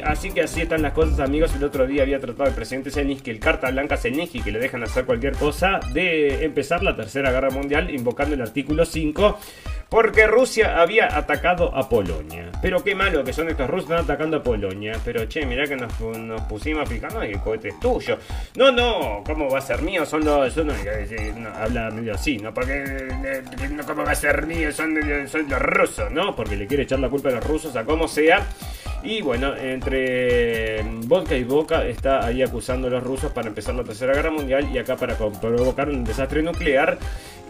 Así que así están las cosas, amigos. El otro día había tratado el presidente Zelensky, el carta blanca Zelensky, que le dejan hacer cualquier cosa, de empezar la tercera guerra mundial invocando el artículo 5 porque Rusia había atacado a Polonia. Pero qué malo que son estos rusos atacando a Polonia. Pero che, mirá que nos, pusimos fijando y el cohete es tuyo. No, no, ¿cómo va a ser mío? Son los. Son, habla medio así, ¿no? Porque. Eh, ¿Cómo va a ser mío? Son, son los rusos, ¿no? Porque le quiere echar la culpa a los rusos a como sea. Y bueno, entre vodka y boca está ahí acusando a los rusos para empezar la tercera guerra mundial y acá para provocar un desastre nuclear.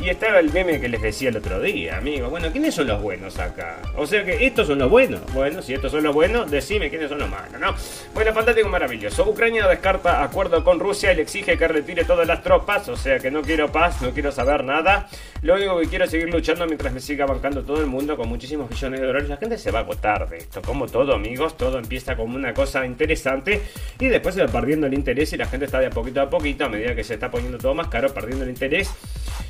Y estaba el meme que les decía el otro día, amigos. Bueno, ¿quiénes son los buenos acá? O sea que estos son los buenos. Bueno, si estos son los buenos, decime quiénes son los malos, ¿no? Bueno, fantástico, maravilloso. Ucrania descarta acuerdo con Rusia y le exige que retire todas las tropas. O sea que no quiero paz, no quiero saber nada. Lo único que quiero es seguir luchando mientras me siga bancando todo el mundo con muchísimos millones de dólares. La gente se va a agotar de esto, como todo, amigos todo empieza como una cosa interesante y después se va perdiendo el interés y la gente está de a poquito a poquito, a medida que se está poniendo todo más caro, perdiendo el interés.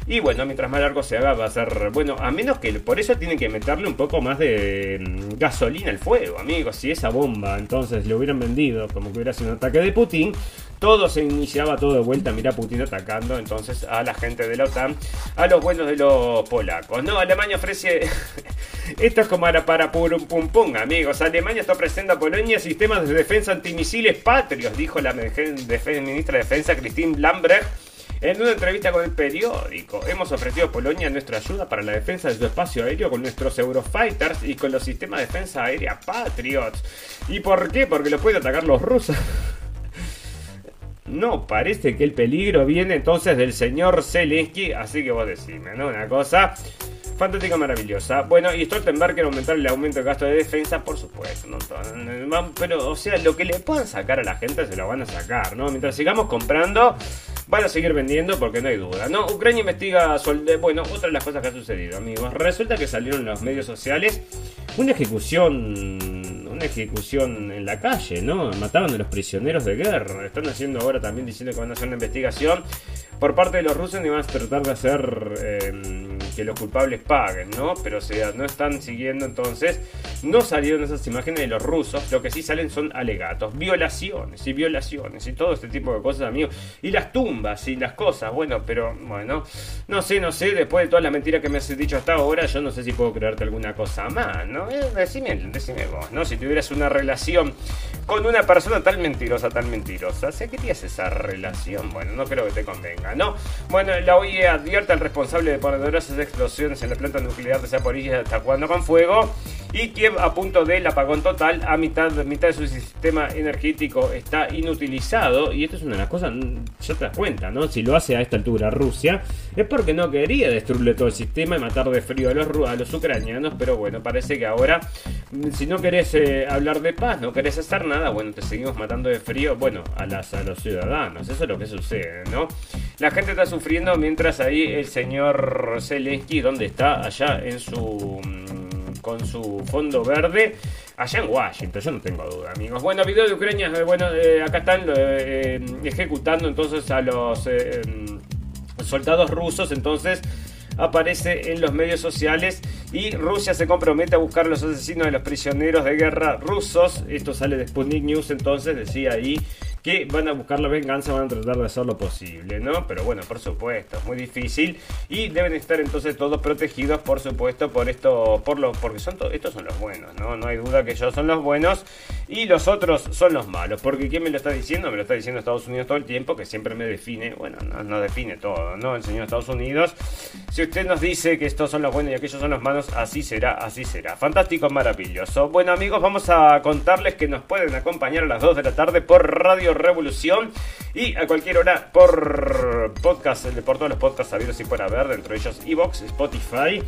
Y bueno, mientras más largo se haga va a ser, bueno, a menos que por eso tienen que meterle un poco más de mm, gasolina al fuego, amigos. Si esa bomba entonces le hubieran vendido como que hubiera sido un ataque de Putin, todo se iniciaba todo de vuelta, mira Putin atacando entonces a la gente de la OTAN, a los buenos de los polacos. No, Alemania ofrece... Esto es como para, para pum pum pum, amigos. Alemania está ofreciendo a Polonia sistemas de defensa antimisiles patrios, dijo la ministra de Defensa Christine Lambrecht en una entrevista con el periódico, hemos ofrecido a Polonia nuestra ayuda para la defensa de su espacio aéreo con nuestros Eurofighters y con los sistemas de defensa aérea Patriots. ¿Y por qué? Porque lo pueden atacar los rusos. No, parece que el peligro viene entonces del señor Zelensky, así que vos decime, ¿no? Una cosa fantástica, maravillosa. Bueno, y Stoltenberg quiere aumentar el aumento de gasto de defensa, por supuesto, ¿no? Pero, o sea, lo que le puedan sacar a la gente se lo van a sacar, ¿no? Mientras sigamos comprando, van a seguir vendiendo porque no hay duda, ¿no? Ucrania investiga, bueno, otra de las cosas que ha sucedido, amigos. Resulta que salieron en los medios sociales una ejecución ejecución en la calle, ¿no? Mataban a los prisioneros de guerra. Están haciendo ahora también diciendo que van a hacer una investigación por parte de los rusos y van a tratar de hacer em, que los culpables paguen, ¿no? Pero o sea, no están siguiendo entonces. No salieron esas imágenes de los rusos. Lo que sí salen son alegatos, violaciones y violaciones y todo este tipo de cosas, amigos. Y las tumbas y las cosas. Bueno, pero bueno, no sé, no sé. Después de toda la mentira que me has dicho hasta ahora, yo no sé si puedo creerte alguna cosa más, ¿no? Eh, decime, decime vos, ¿no? Si tuvieras una relación con una persona tan mentirosa, tan mentirosa, ¿qué querías esa relación? Bueno, no creo que te convenga, ¿no? Bueno, la OIE advierte al responsable de poderosas explosiones en la planta nuclear de Zaporilla jugando con fuego y Kiev a punto del apagón total, a mitad, mitad de su sistema energético está inutilizado y esto es una de las cosas, ya te das cuenta, ¿no? Si lo hace a esta altura Rusia, es porque no quería destruirle todo el sistema y matar de frío a los, a los ucranianos, pero bueno, parece que ahora, si no querés eh, hablar de paz, no querés hacer nada, bueno, te seguimos matando de frío, bueno, a, las, a los ciudadanos, eso es lo que sucede, ¿no? La gente está sufriendo mientras ahí el señor Zelensky, ¿dónde está? Allá en su mm, con su fondo verde allá en Washington, yo no tengo duda, amigos. Bueno, video de Ucrania, eh, bueno, eh, acá están ejecutando entonces a los em, soldados rusos, entonces aparece en los medios sociales y Rusia se compromete a buscar los asesinos de los prisioneros de guerra rusos. Esto sale de Sputnik News, entonces decía ahí que van a buscar la venganza, van a tratar de hacer lo posible, ¿no? Pero bueno, por supuesto, es muy difícil y deben estar entonces todos protegidos, por supuesto, por esto, por lo, porque son estos son los buenos, ¿no? No hay duda que ellos son los buenos y los otros son los malos, porque ¿quién me lo está diciendo? Me lo está diciendo Estados Unidos todo el tiempo, que siempre me define, bueno, no, define todo, ¿no? El señor Estados Unidos, si usted nos dice que estos son los buenos y aquellos son los malos, así será, así será. Fantástico, maravilloso. Bueno amigos, vamos a contarles que nos pueden acompañar a las 2 de la tarde por Radio Revolución. Y a cualquier hora por podcast, por todos los podcasts sabidos y por haber, dentro de ellos Evox, Spotify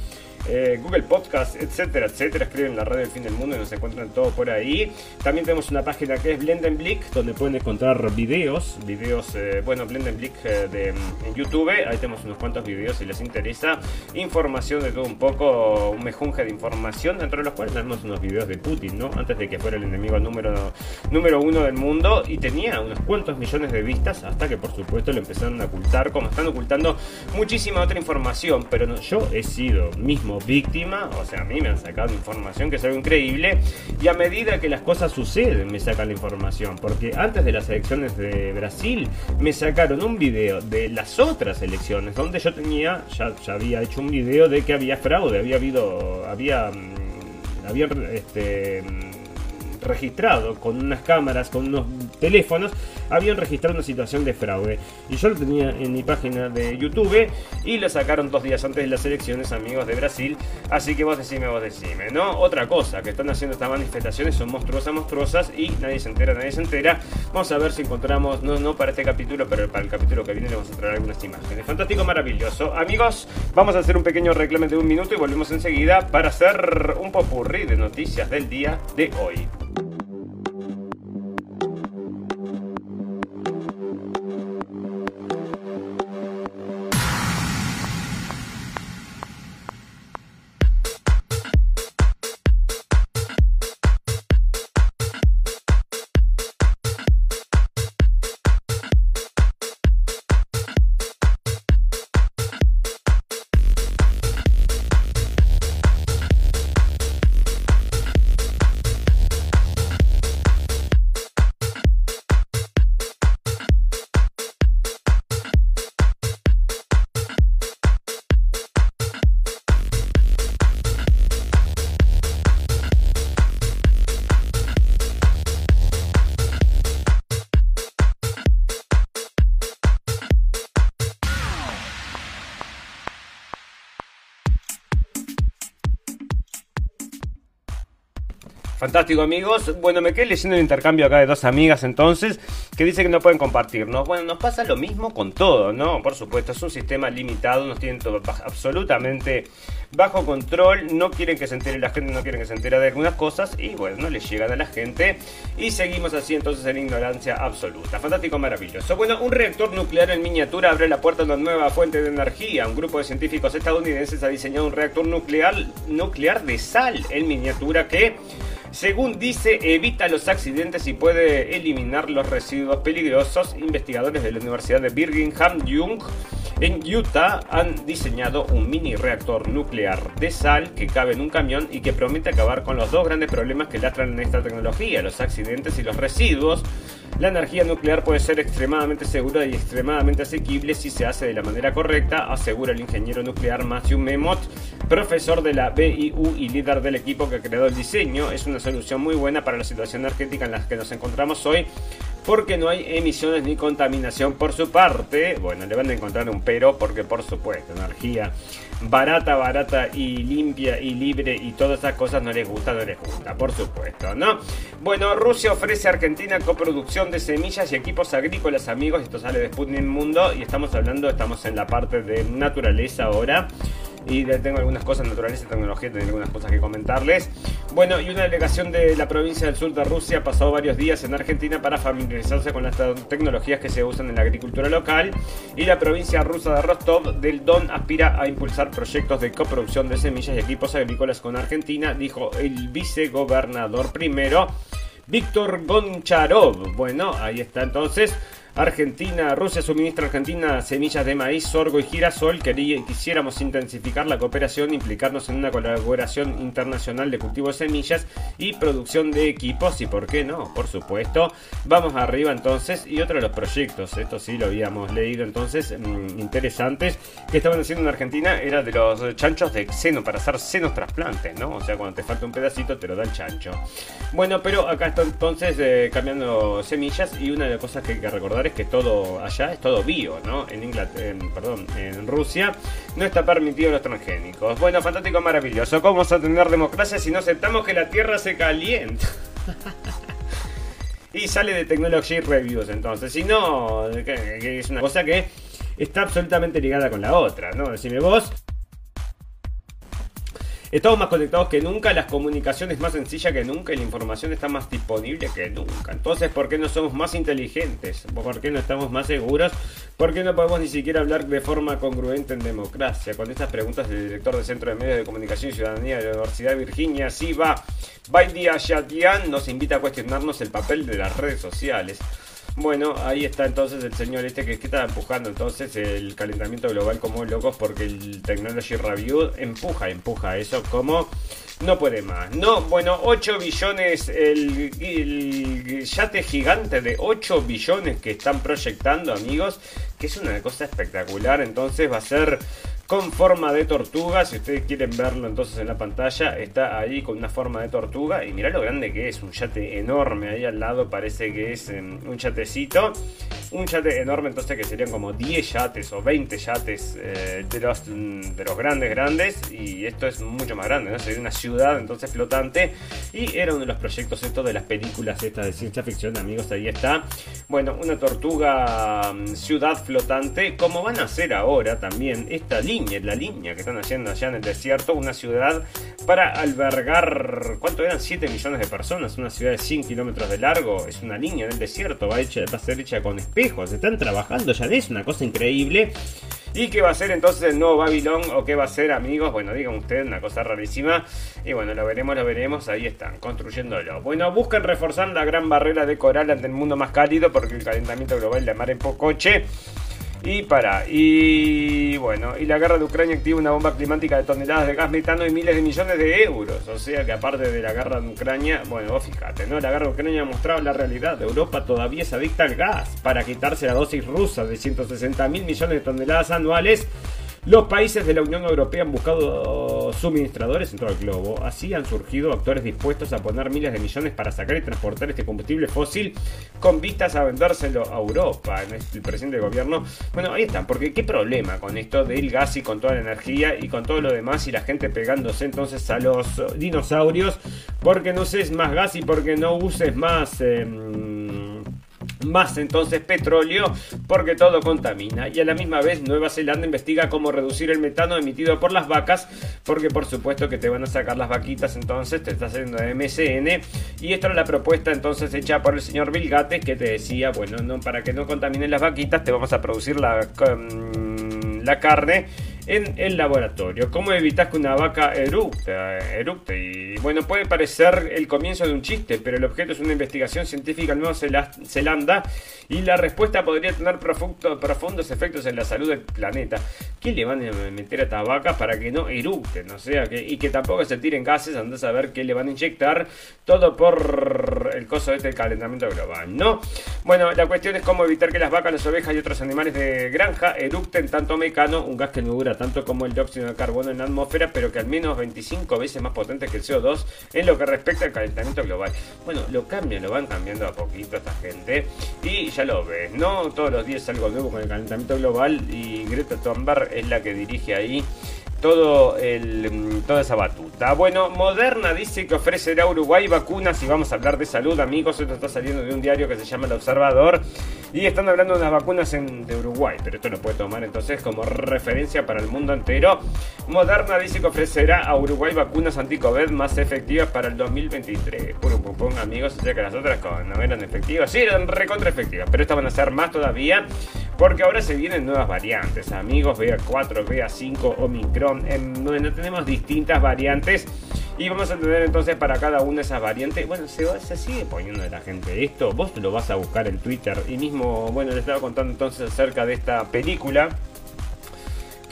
eh, Google Podcast, etcétera, etcétera. Escriben la radio del fin del mundo y nos encuentran todo por ahí. También tenemos una página que es Blendenblick, donde pueden encontrar videos, videos, eh, bueno, Blendenblick eh, de, en YouTube. Ahí tenemos unos cuantos videos si les interesa. Información de todo un poco, un mejunje de información, dentro de los cuales tenemos unos videos de Putin, ¿no? Antes de que fuera el enemigo número, número uno del mundo y tenía unos cuantos millones de vistas hasta que por supuesto lo empezaron a ocultar, como están ocultando muchísima otra información, pero yo he sido mismo víctima, o sea, a mí me han sacado información que es algo increíble y a medida que las cosas suceden me sacan la información, porque antes de las elecciones de Brasil me sacaron un video de las otras elecciones donde yo tenía, ya, ya había hecho un video de que había fraude, había habido, había, mm, había este registrado con unas cámaras, con unos teléfonos, habían registrado una situación de fraude. Y yo lo tenía en mi página de YouTube y lo sacaron dos días antes de las elecciones, amigos de Brasil. Así que vos decime, vos decime, ¿no? Otra cosa que están haciendo estas manifestaciones son monstruosas, monstruosas y nadie se entera, nadie se entera. Vamos a ver si encontramos, no, no para este capítulo, pero para el capítulo que viene le vamos a traer algunas imágenes. Fantástico, maravilloso. Amigos, vamos a hacer un pequeño reclame de un minuto y volvemos enseguida para hacer un popurrí de noticias del día de hoy. Fantástico amigos. Bueno, me quedé leyendo el intercambio acá de dos amigas entonces que dice que no pueden compartirnos. Bueno, nos pasa lo mismo con todo, ¿no? Por supuesto, es un sistema limitado, nos tienen todo absolutamente bajo control, no quieren que se entere la gente, no quieren que se entere de algunas cosas y bueno, no les llegan a la gente y seguimos así entonces en ignorancia absoluta. Fantástico, maravilloso. Bueno, un reactor nuclear en miniatura abre la puerta a una nueva fuente de energía. Un grupo de científicos estadounidenses ha diseñado un reactor nuclear, nuclear de sal en miniatura que según dice, evita los accidentes y puede eliminar los residuos peligrosos. Investigadores de la Universidad de Birmingham Young en Utah han diseñado un mini reactor nuclear de sal que cabe en un camión y que promete acabar con los dos grandes problemas que lastran en esta tecnología, los accidentes y los residuos. La energía nuclear puede ser extremadamente segura y extremadamente asequible si se hace de la manera correcta, asegura el ingeniero nuclear Matthew Memot, profesor de la BIU y líder del equipo que creó el diseño. Es una solución muy buena para la situación energética en la que nos encontramos hoy porque no hay emisiones ni contaminación por su parte. Bueno, le van a encontrar un pero porque por supuesto, energía barata, barata y limpia y libre y todas esas cosas no les gusta, no les gusta, por supuesto, ¿no? Bueno, Rusia ofrece a Argentina coproducción de semillas y equipos agrícolas, amigos. Esto sale de Sputnik Mundo y estamos hablando, estamos en la parte de naturaleza ahora y tengo algunas cosas, naturaleza y tecnología, tengo algunas cosas que comentarles. Bueno, y una delegación de la provincia del sur de Rusia pasado varios días en Argentina para familiarizarse con las tecnologías que se usan en la agricultura local y la provincia rusa de Rostov del Don aspira a impulsar proyectos de coproducción de semillas y equipos agrícolas con Argentina, dijo el vicegobernador primero. Víctor Goncharov. Bueno, ahí está entonces. Argentina, Rusia suministra a Argentina semillas de maíz, sorgo y girasol. quisiéramos intensificar la cooperación, implicarnos en una colaboración internacional de cultivo de semillas y producción de equipos. Y por qué no, por supuesto. Vamos arriba entonces. Y otro de los proyectos, esto sí lo habíamos leído entonces, mm, interesantes, que estaban haciendo en Argentina era de los chanchos de seno para hacer senos trasplantes, ¿no? O sea, cuando te falta un pedacito te lo da el chancho. Bueno, pero acá está entonces eh, cambiando semillas y una de las cosas que hay que recordar es que todo allá es todo bio, ¿no? En Inglaterra, perdón, en Rusia no está permitido los transgénicos. Bueno, fantástico, maravilloso. ¿Cómo vamos a tener democracia si no aceptamos que la Tierra se calienta? y sale de Technology Reviews entonces. Si no, es una cosa que está absolutamente ligada con la otra, ¿no? Decime vos. Estamos más conectados que nunca, las comunicaciones más sencillas que nunca y la información está más disponible que nunca. Entonces, ¿por qué no somos más inteligentes? ¿Por qué no estamos más seguros? ¿Por qué no podemos ni siquiera hablar de forma congruente en democracia? Con estas preguntas del director del Centro de Medios de Comunicación y Ciudadanía de la Universidad de Virginia, Siva Baidia Shatian, nos invita a cuestionarnos el papel de las redes sociales. Bueno, ahí está entonces el señor este que, está empujando entonces el calentamiento global como locos porque el Technology Review empuja, empuja eso como no puede más. No, bueno, 8 billones, el, el, yate gigante de 8 billones que están proyectando amigos, que es una cosa espectacular, entonces va a ser con forma de tortuga. Si ustedes quieren verlo entonces en la pantalla, está ahí con una forma de tortuga. Y mirá lo grande que es, un yate enorme. Ahí al lado parece que es em, un yatecito. Un yate enorme entonces que serían como 10 yates o 20 yates eh, de, los, de los grandes grandes. Y esto es mucho más grande, ¿no? Sería una ciudad entonces flotante. Y era uno de los proyectos estos de las películas estas de ciencia ficción, amigos. Ahí está. Bueno, una tortuga mm, ciudad flotante. Como van a hacer ahora también esta línea la línea que están haciendo allá en el desierto, una ciudad para albergar, ¿cuánto eran? 7 millones de personas, una ciudad de 100 kilómetros de largo, es una línea en el desierto, va, hecha, va a ser hecha con espejos, están trabajando ya es una cosa increíble. ¿Y qué va a ser entonces el nuevo Babilón? ¿O qué va a ser, amigos? Bueno, digan ustedes, una cosa rarísima. Y bueno, lo veremos, lo veremos. Ahí están, construyéndolo. Bueno, buscan reforzar la gran barrera de coral ante el mundo más cálido porque el calentamiento global de mar en Pocoche y para, y bueno, y la guerra de Ucrania activa una bomba climática de toneladas de gas metano y miles de millones de euros. O sea que aparte de la guerra de Ucrania, bueno, vos fíjate, ¿no? La guerra de Ucrania ha mostrado la realidad. Europa todavía se adicta al gas para quitarse la dosis rusa de 160 mil millones de toneladas anuales los países de la Unión Europea han buscado suministradores en todo el globo. Así han surgido actores dispuestos a poner miles de millones para sacar y transportar este combustible fósil con vistas a vendérselo a Europa. El presidente del gobierno. Bueno, ahí están, porque qué problema con esto del gas y con toda la energía y con todo lo demás y la gente pegándose entonces a los dinosaurios porque no uses más gas y porque no uses más... Em, más entonces petróleo porque todo contamina. Y a la misma vez Nueva Zelanda investiga cómo reducir el metano emitido por las vacas porque por supuesto que te van a sacar las vaquitas entonces te está haciendo MSN y esta es la propuesta entonces hecha por el señor Bill Gates que te decía bueno no para que no contaminen las vaquitas te vamos a producir la, la carne en el laboratorio. ¿Cómo evitas que una vaca erupte? erupte? Y bueno, puede parecer el comienzo de un chiste, pero el objeto es una investigación científica en Nueva Zelanda y la respuesta podría tener profundos efectos en la salud del planeta. ¿Qué le van a meter a estas vacas para que no erupten? O sea, que, y que tampoco se tiren gases, antes a ver qué le van a inyectar. Todo por el coso este calentamiento global, ¿no? Bueno, la cuestión es cómo evitar que las vacas, las ovejas y otros animales de granja erupten tanto mecano, un gas que no dura tanto como el dióxido de carbono en la atmósfera, pero que al menos 25 veces más potente que el CO2 en lo que respecta al calentamiento global. Bueno, lo cambian, lo van cambiando a poquito esta gente y ya lo ves, ¿no? Todos los días algo nuevo con el calentamiento global y Greta Thunberg es la que dirige ahí todo mm, toda esa batuta. Bueno, Moderna dice que ofrecerá a Uruguay vacunas y vamos a hablar de salud, amigos. Esto está saliendo de un diario que se llama El Observador y están hablando de las vacunas en, de Uruguay, pero esto lo puede tomar entonces como referencia para el mundo entero. Moderna dice que ofrecerá a Uruguay vacunas anti-COVID más efectivas para el 2023. Puro pum, amigos, sea que las otras no eran efectivas, sí eran recontra efectivas, pero estas van a ser más todavía porque ahora se vienen nuevas variantes, amigos, BA4, BA5, Omicron, en donde tenemos distintas variantes. Y vamos a tener entonces para cada una de esas variantes. Bueno, se, se sigue poniendo de la gente esto. Vos lo vas a buscar en Twitter. Y mismo, bueno, les estaba contando entonces acerca de esta película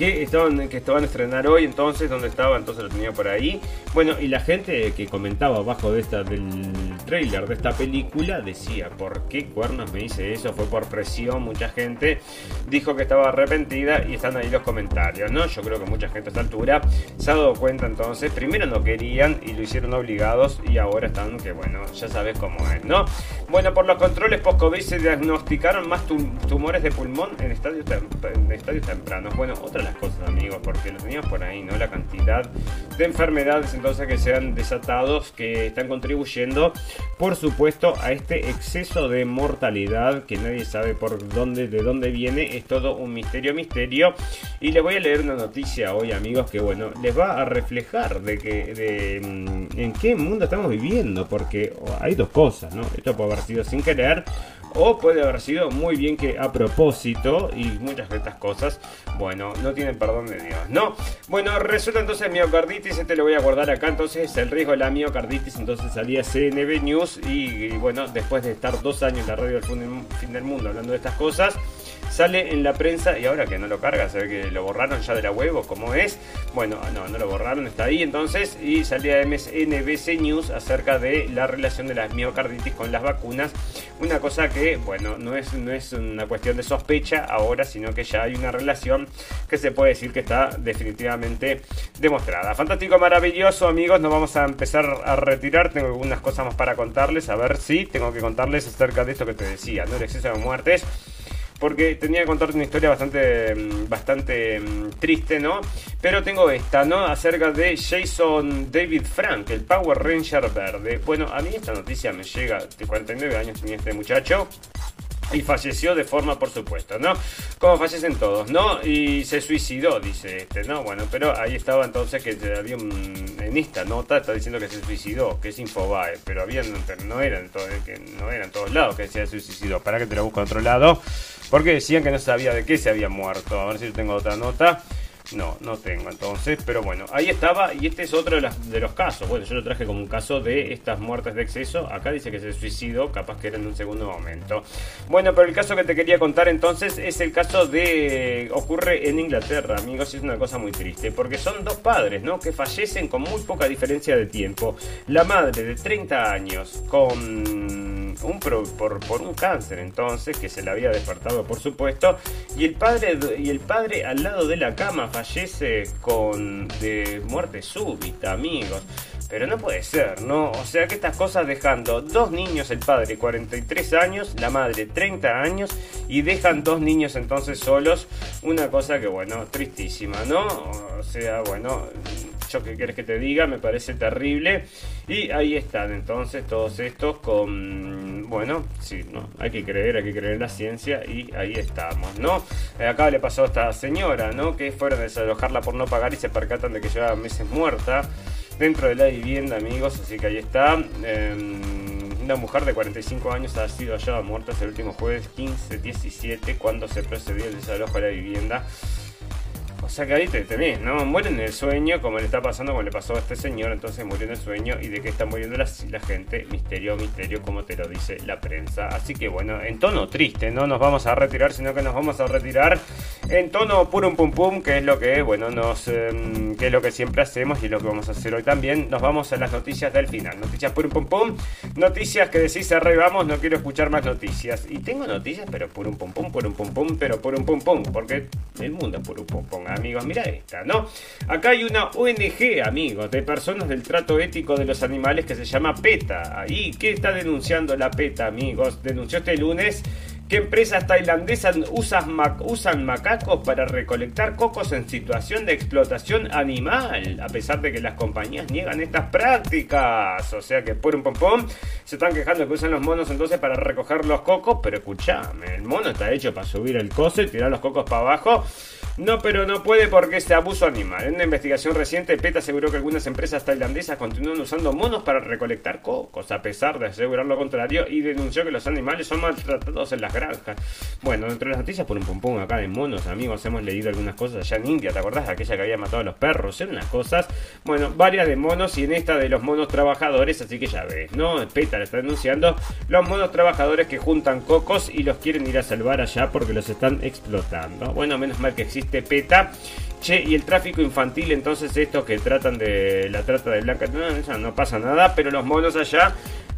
que estaban, que estaban a estrenar hoy, entonces, donde estaba, entonces lo tenía por ahí. Bueno, y la gente que comentaba abajo de esta, del trailer de esta película decía, ¿por qué cuernos me dice eso? Fue por presión, mucha gente dijo que estaba arrepentida y están ahí los comentarios, ¿no? Yo creo que mucha gente a esta altura se ha dado cuenta entonces, primero no querían y lo hicieron obligados y ahora están que, bueno, ya sabes cómo es, ¿no? Bueno, por los controles post-COVID se diagnosticaron más tumores de pulmón en estadios, en estadios tempranos. Bueno, otra cosas, amigos, porque lo teníamos por ahí, ¿no? La cantidad de enfermedades entonces que se han desatados, que están contribuyendo por supuesto, a este exceso de mortalidad que nadie sabe por dónde, de dónde viene. Es todo un misterio, misterio. Y les voy a leer una noticia hoy, amigos, que bueno, les va a reflejar de que de, mm, en qué mundo estamos viviendo, porque hay dos cosas, ¿no? Esto puede haber sido sin querer o puede haber sido muy bien que a propósito y muchas de estas cosas, bueno, no tienen perdón de Dios, ¿no? Bueno, resulta entonces miocarditis, este lo voy a guardar acá, entonces el riesgo de la miocarditis, entonces salía CNB News y, bueno, después de estar dos años en la radio del fin del mundo hablando de estas cosas, sale en la prensa y ahora que no lo carga, se ve que lo borraron ya de la huevo, como es. Bueno, no, no lo borraron, está ahí entonces. Y salía MSNBC News acerca de la relación de las miocarditis con las vacunas. Una cosa que, bueno, no es, no es una cuestión de sospecha ahora, sino que ya hay una relación que se puede decir que está definitivamente demostrada. Fantástico, maravilloso, amigos. Nos vamos a empezar a retirar. Tengo algunas cosas más para contarles. A ver si tengo que contarles acerca de esto que te decía, ¿no? El exceso de muertes porque tenía que contarte una historia bastante, mm, bastante mm, triste, ¿no? Pero tengo esta, ¿no? Acerca de Jason David Frank, el Power Ranger verde. Bueno, a mí esta noticia me llega, de 49 años tenía este muchacho. Y falleció de forma, por supuesto, ¿no? Como fallecen todos, ¿no? Y se suicidó, dice este, ¿no? Bueno, pero ahí estaba entonces que había un, en esta nota está diciendo que se suicidó, que es Infobae, pero había, no eran todo, que no eran todos lados que decía se suicidó. Para que te lo busco a otro lado. Porque decían que no sabía de qué se había muerto. A ver si yo tengo otra nota. No, no tengo entonces, pero bueno, ahí estaba y este es otro de, los casos. Bueno, yo lo traje como un caso de estas muertes de exceso. Acá dice que se suicidó, capaz que era en un segundo momento. Bueno, pero el caso que te quería contar entonces es el caso de... ocurre en Inglaterra, amigos, y es una cosa muy triste, porque son dos padres, ¿no? Que fallecen con muy poca diferencia de tiempo. La madre de 30 años con un por, por, un cáncer entonces, que se le había despertado por supuesto, y el padre, y el padre al lado de la cama fallece con de muerte súbita, amigos. Pero no puede ser, ¿no? O sea que estas cosas dejando dos niños, el padre 43 años, la madre 30 años, y dejan dos niños entonces solos, una cosa que bueno, tristísima, ¿no? O sea, bueno, yo que quieres que te diga, me parece terrible. Y ahí están entonces todos estos con, bueno, sí, ¿no? Hay que creer, hay que creer en la ciencia y ahí estamos, ¿no? Eh, acá le pasó a esta señora, ¿no? Que fueron a desalojarla por no pagar y se percatan de que lleva meses muerta dentro de la vivienda, amigos. Así que ahí está. Em, una mujer de 45 años ha sido hallada muerta el último jueves 15-17 cuando se procedió el desalojo de la vivienda. Sea que ahí te tenés, ¿no? Muere en el sueño, como le está pasando, como le pasó a este señor, entonces murió en el sueño. ¿Y de qué está muriendo la, la, gente? Misterio, misterio, como te lo dice la prensa. Así que bueno, en tono triste, no nos vamos a retirar, sino que nos vamos a retirar en tono purum pum pum, que es lo que, bueno, nos, em, que es lo que siempre hacemos y lo que vamos a hacer hoy también. Nos vamos a las noticias del final. Noticias purum pum pum, noticias que decís arreglamos, no quiero escuchar más noticias. Y tengo noticias, pero purum pum pum, purum pum pum, pero purum pum pum, porque el mundo es purum pum pum amigos. Mira esta, ¿no? Acá hay una ONG, amigos, de personas del trato ético de los animales que se llama PETA. ¿Y qué está denunciando la PETA, amigos? Denunció este lunes que empresas tailandesas usan, usan, macacos para recolectar cocos en situación de explotación animal, a pesar de que las compañías niegan estas prácticas. O sea que por un pompón se están quejando que usan los monos entonces para recoger los cocos, pero escúchame, el mono está hecho para subir el coso y tirar los cocos para abajo. No, pero no puede porque es abuso animal. En una investigación reciente, PETA aseguró que algunas empresas tailandesas continúan usando monos para recolectar cocos, a pesar de asegurar lo contrario, y denunció que los animales son maltratados en las granjas. Bueno, dentro de las noticias, por un pum acá de monos, amigos, hemos leído algunas cosas allá en India, ¿te acordás? Aquella que había matado a los perros, eran unas cosas, bueno, varias de monos y en esta de los monos trabajadores, así que ya ves, ¿no? PETA le está denunciando los monos trabajadores que juntan cocos y los quieren ir a salvar allá porque los están explotando. Bueno, menos mal que existe este PETA. Che, y el tráfico infantil, entonces estos que tratan de la trata de blanca, no, pasa nada, pero los monos allá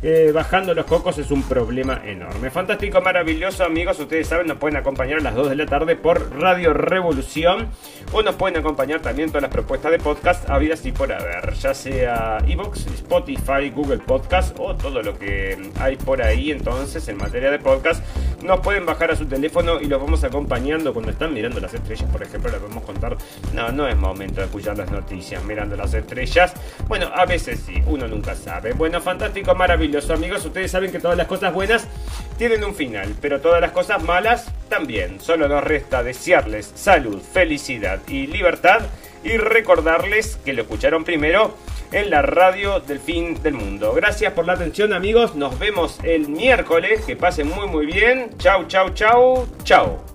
eh, bajando los cocos es un problema enorme. Fantástico, maravilloso, amigos. Ustedes saben, nos pueden acompañar a las 2 de la tarde por Radio Revolución. O nos pueden acompañar también todas las propuestas de podcast habidas y por haber. Ya sea Evox, Spotify, Google Podcast o todo lo que hay por ahí. Entonces, en materia de podcast, nos pueden bajar a su teléfono y los vamos acompañando cuando están mirando las estrellas. Por ejemplo, les podemos contar. No, no es momento de escuchar las noticias mirando las estrellas. Bueno, a veces sí, uno nunca sabe. Bueno, fantástico, maravilloso amigos, ustedes saben que todas las cosas buenas tienen un final, pero todas las cosas malas también. Solo nos resta desearles salud, felicidad y libertad y recordarles que lo escucharon primero en la radio del fin del mundo. Gracias por la atención amigos, nos vemos el miércoles, que pasen muy muy bien. Chau, chau, chau, chau.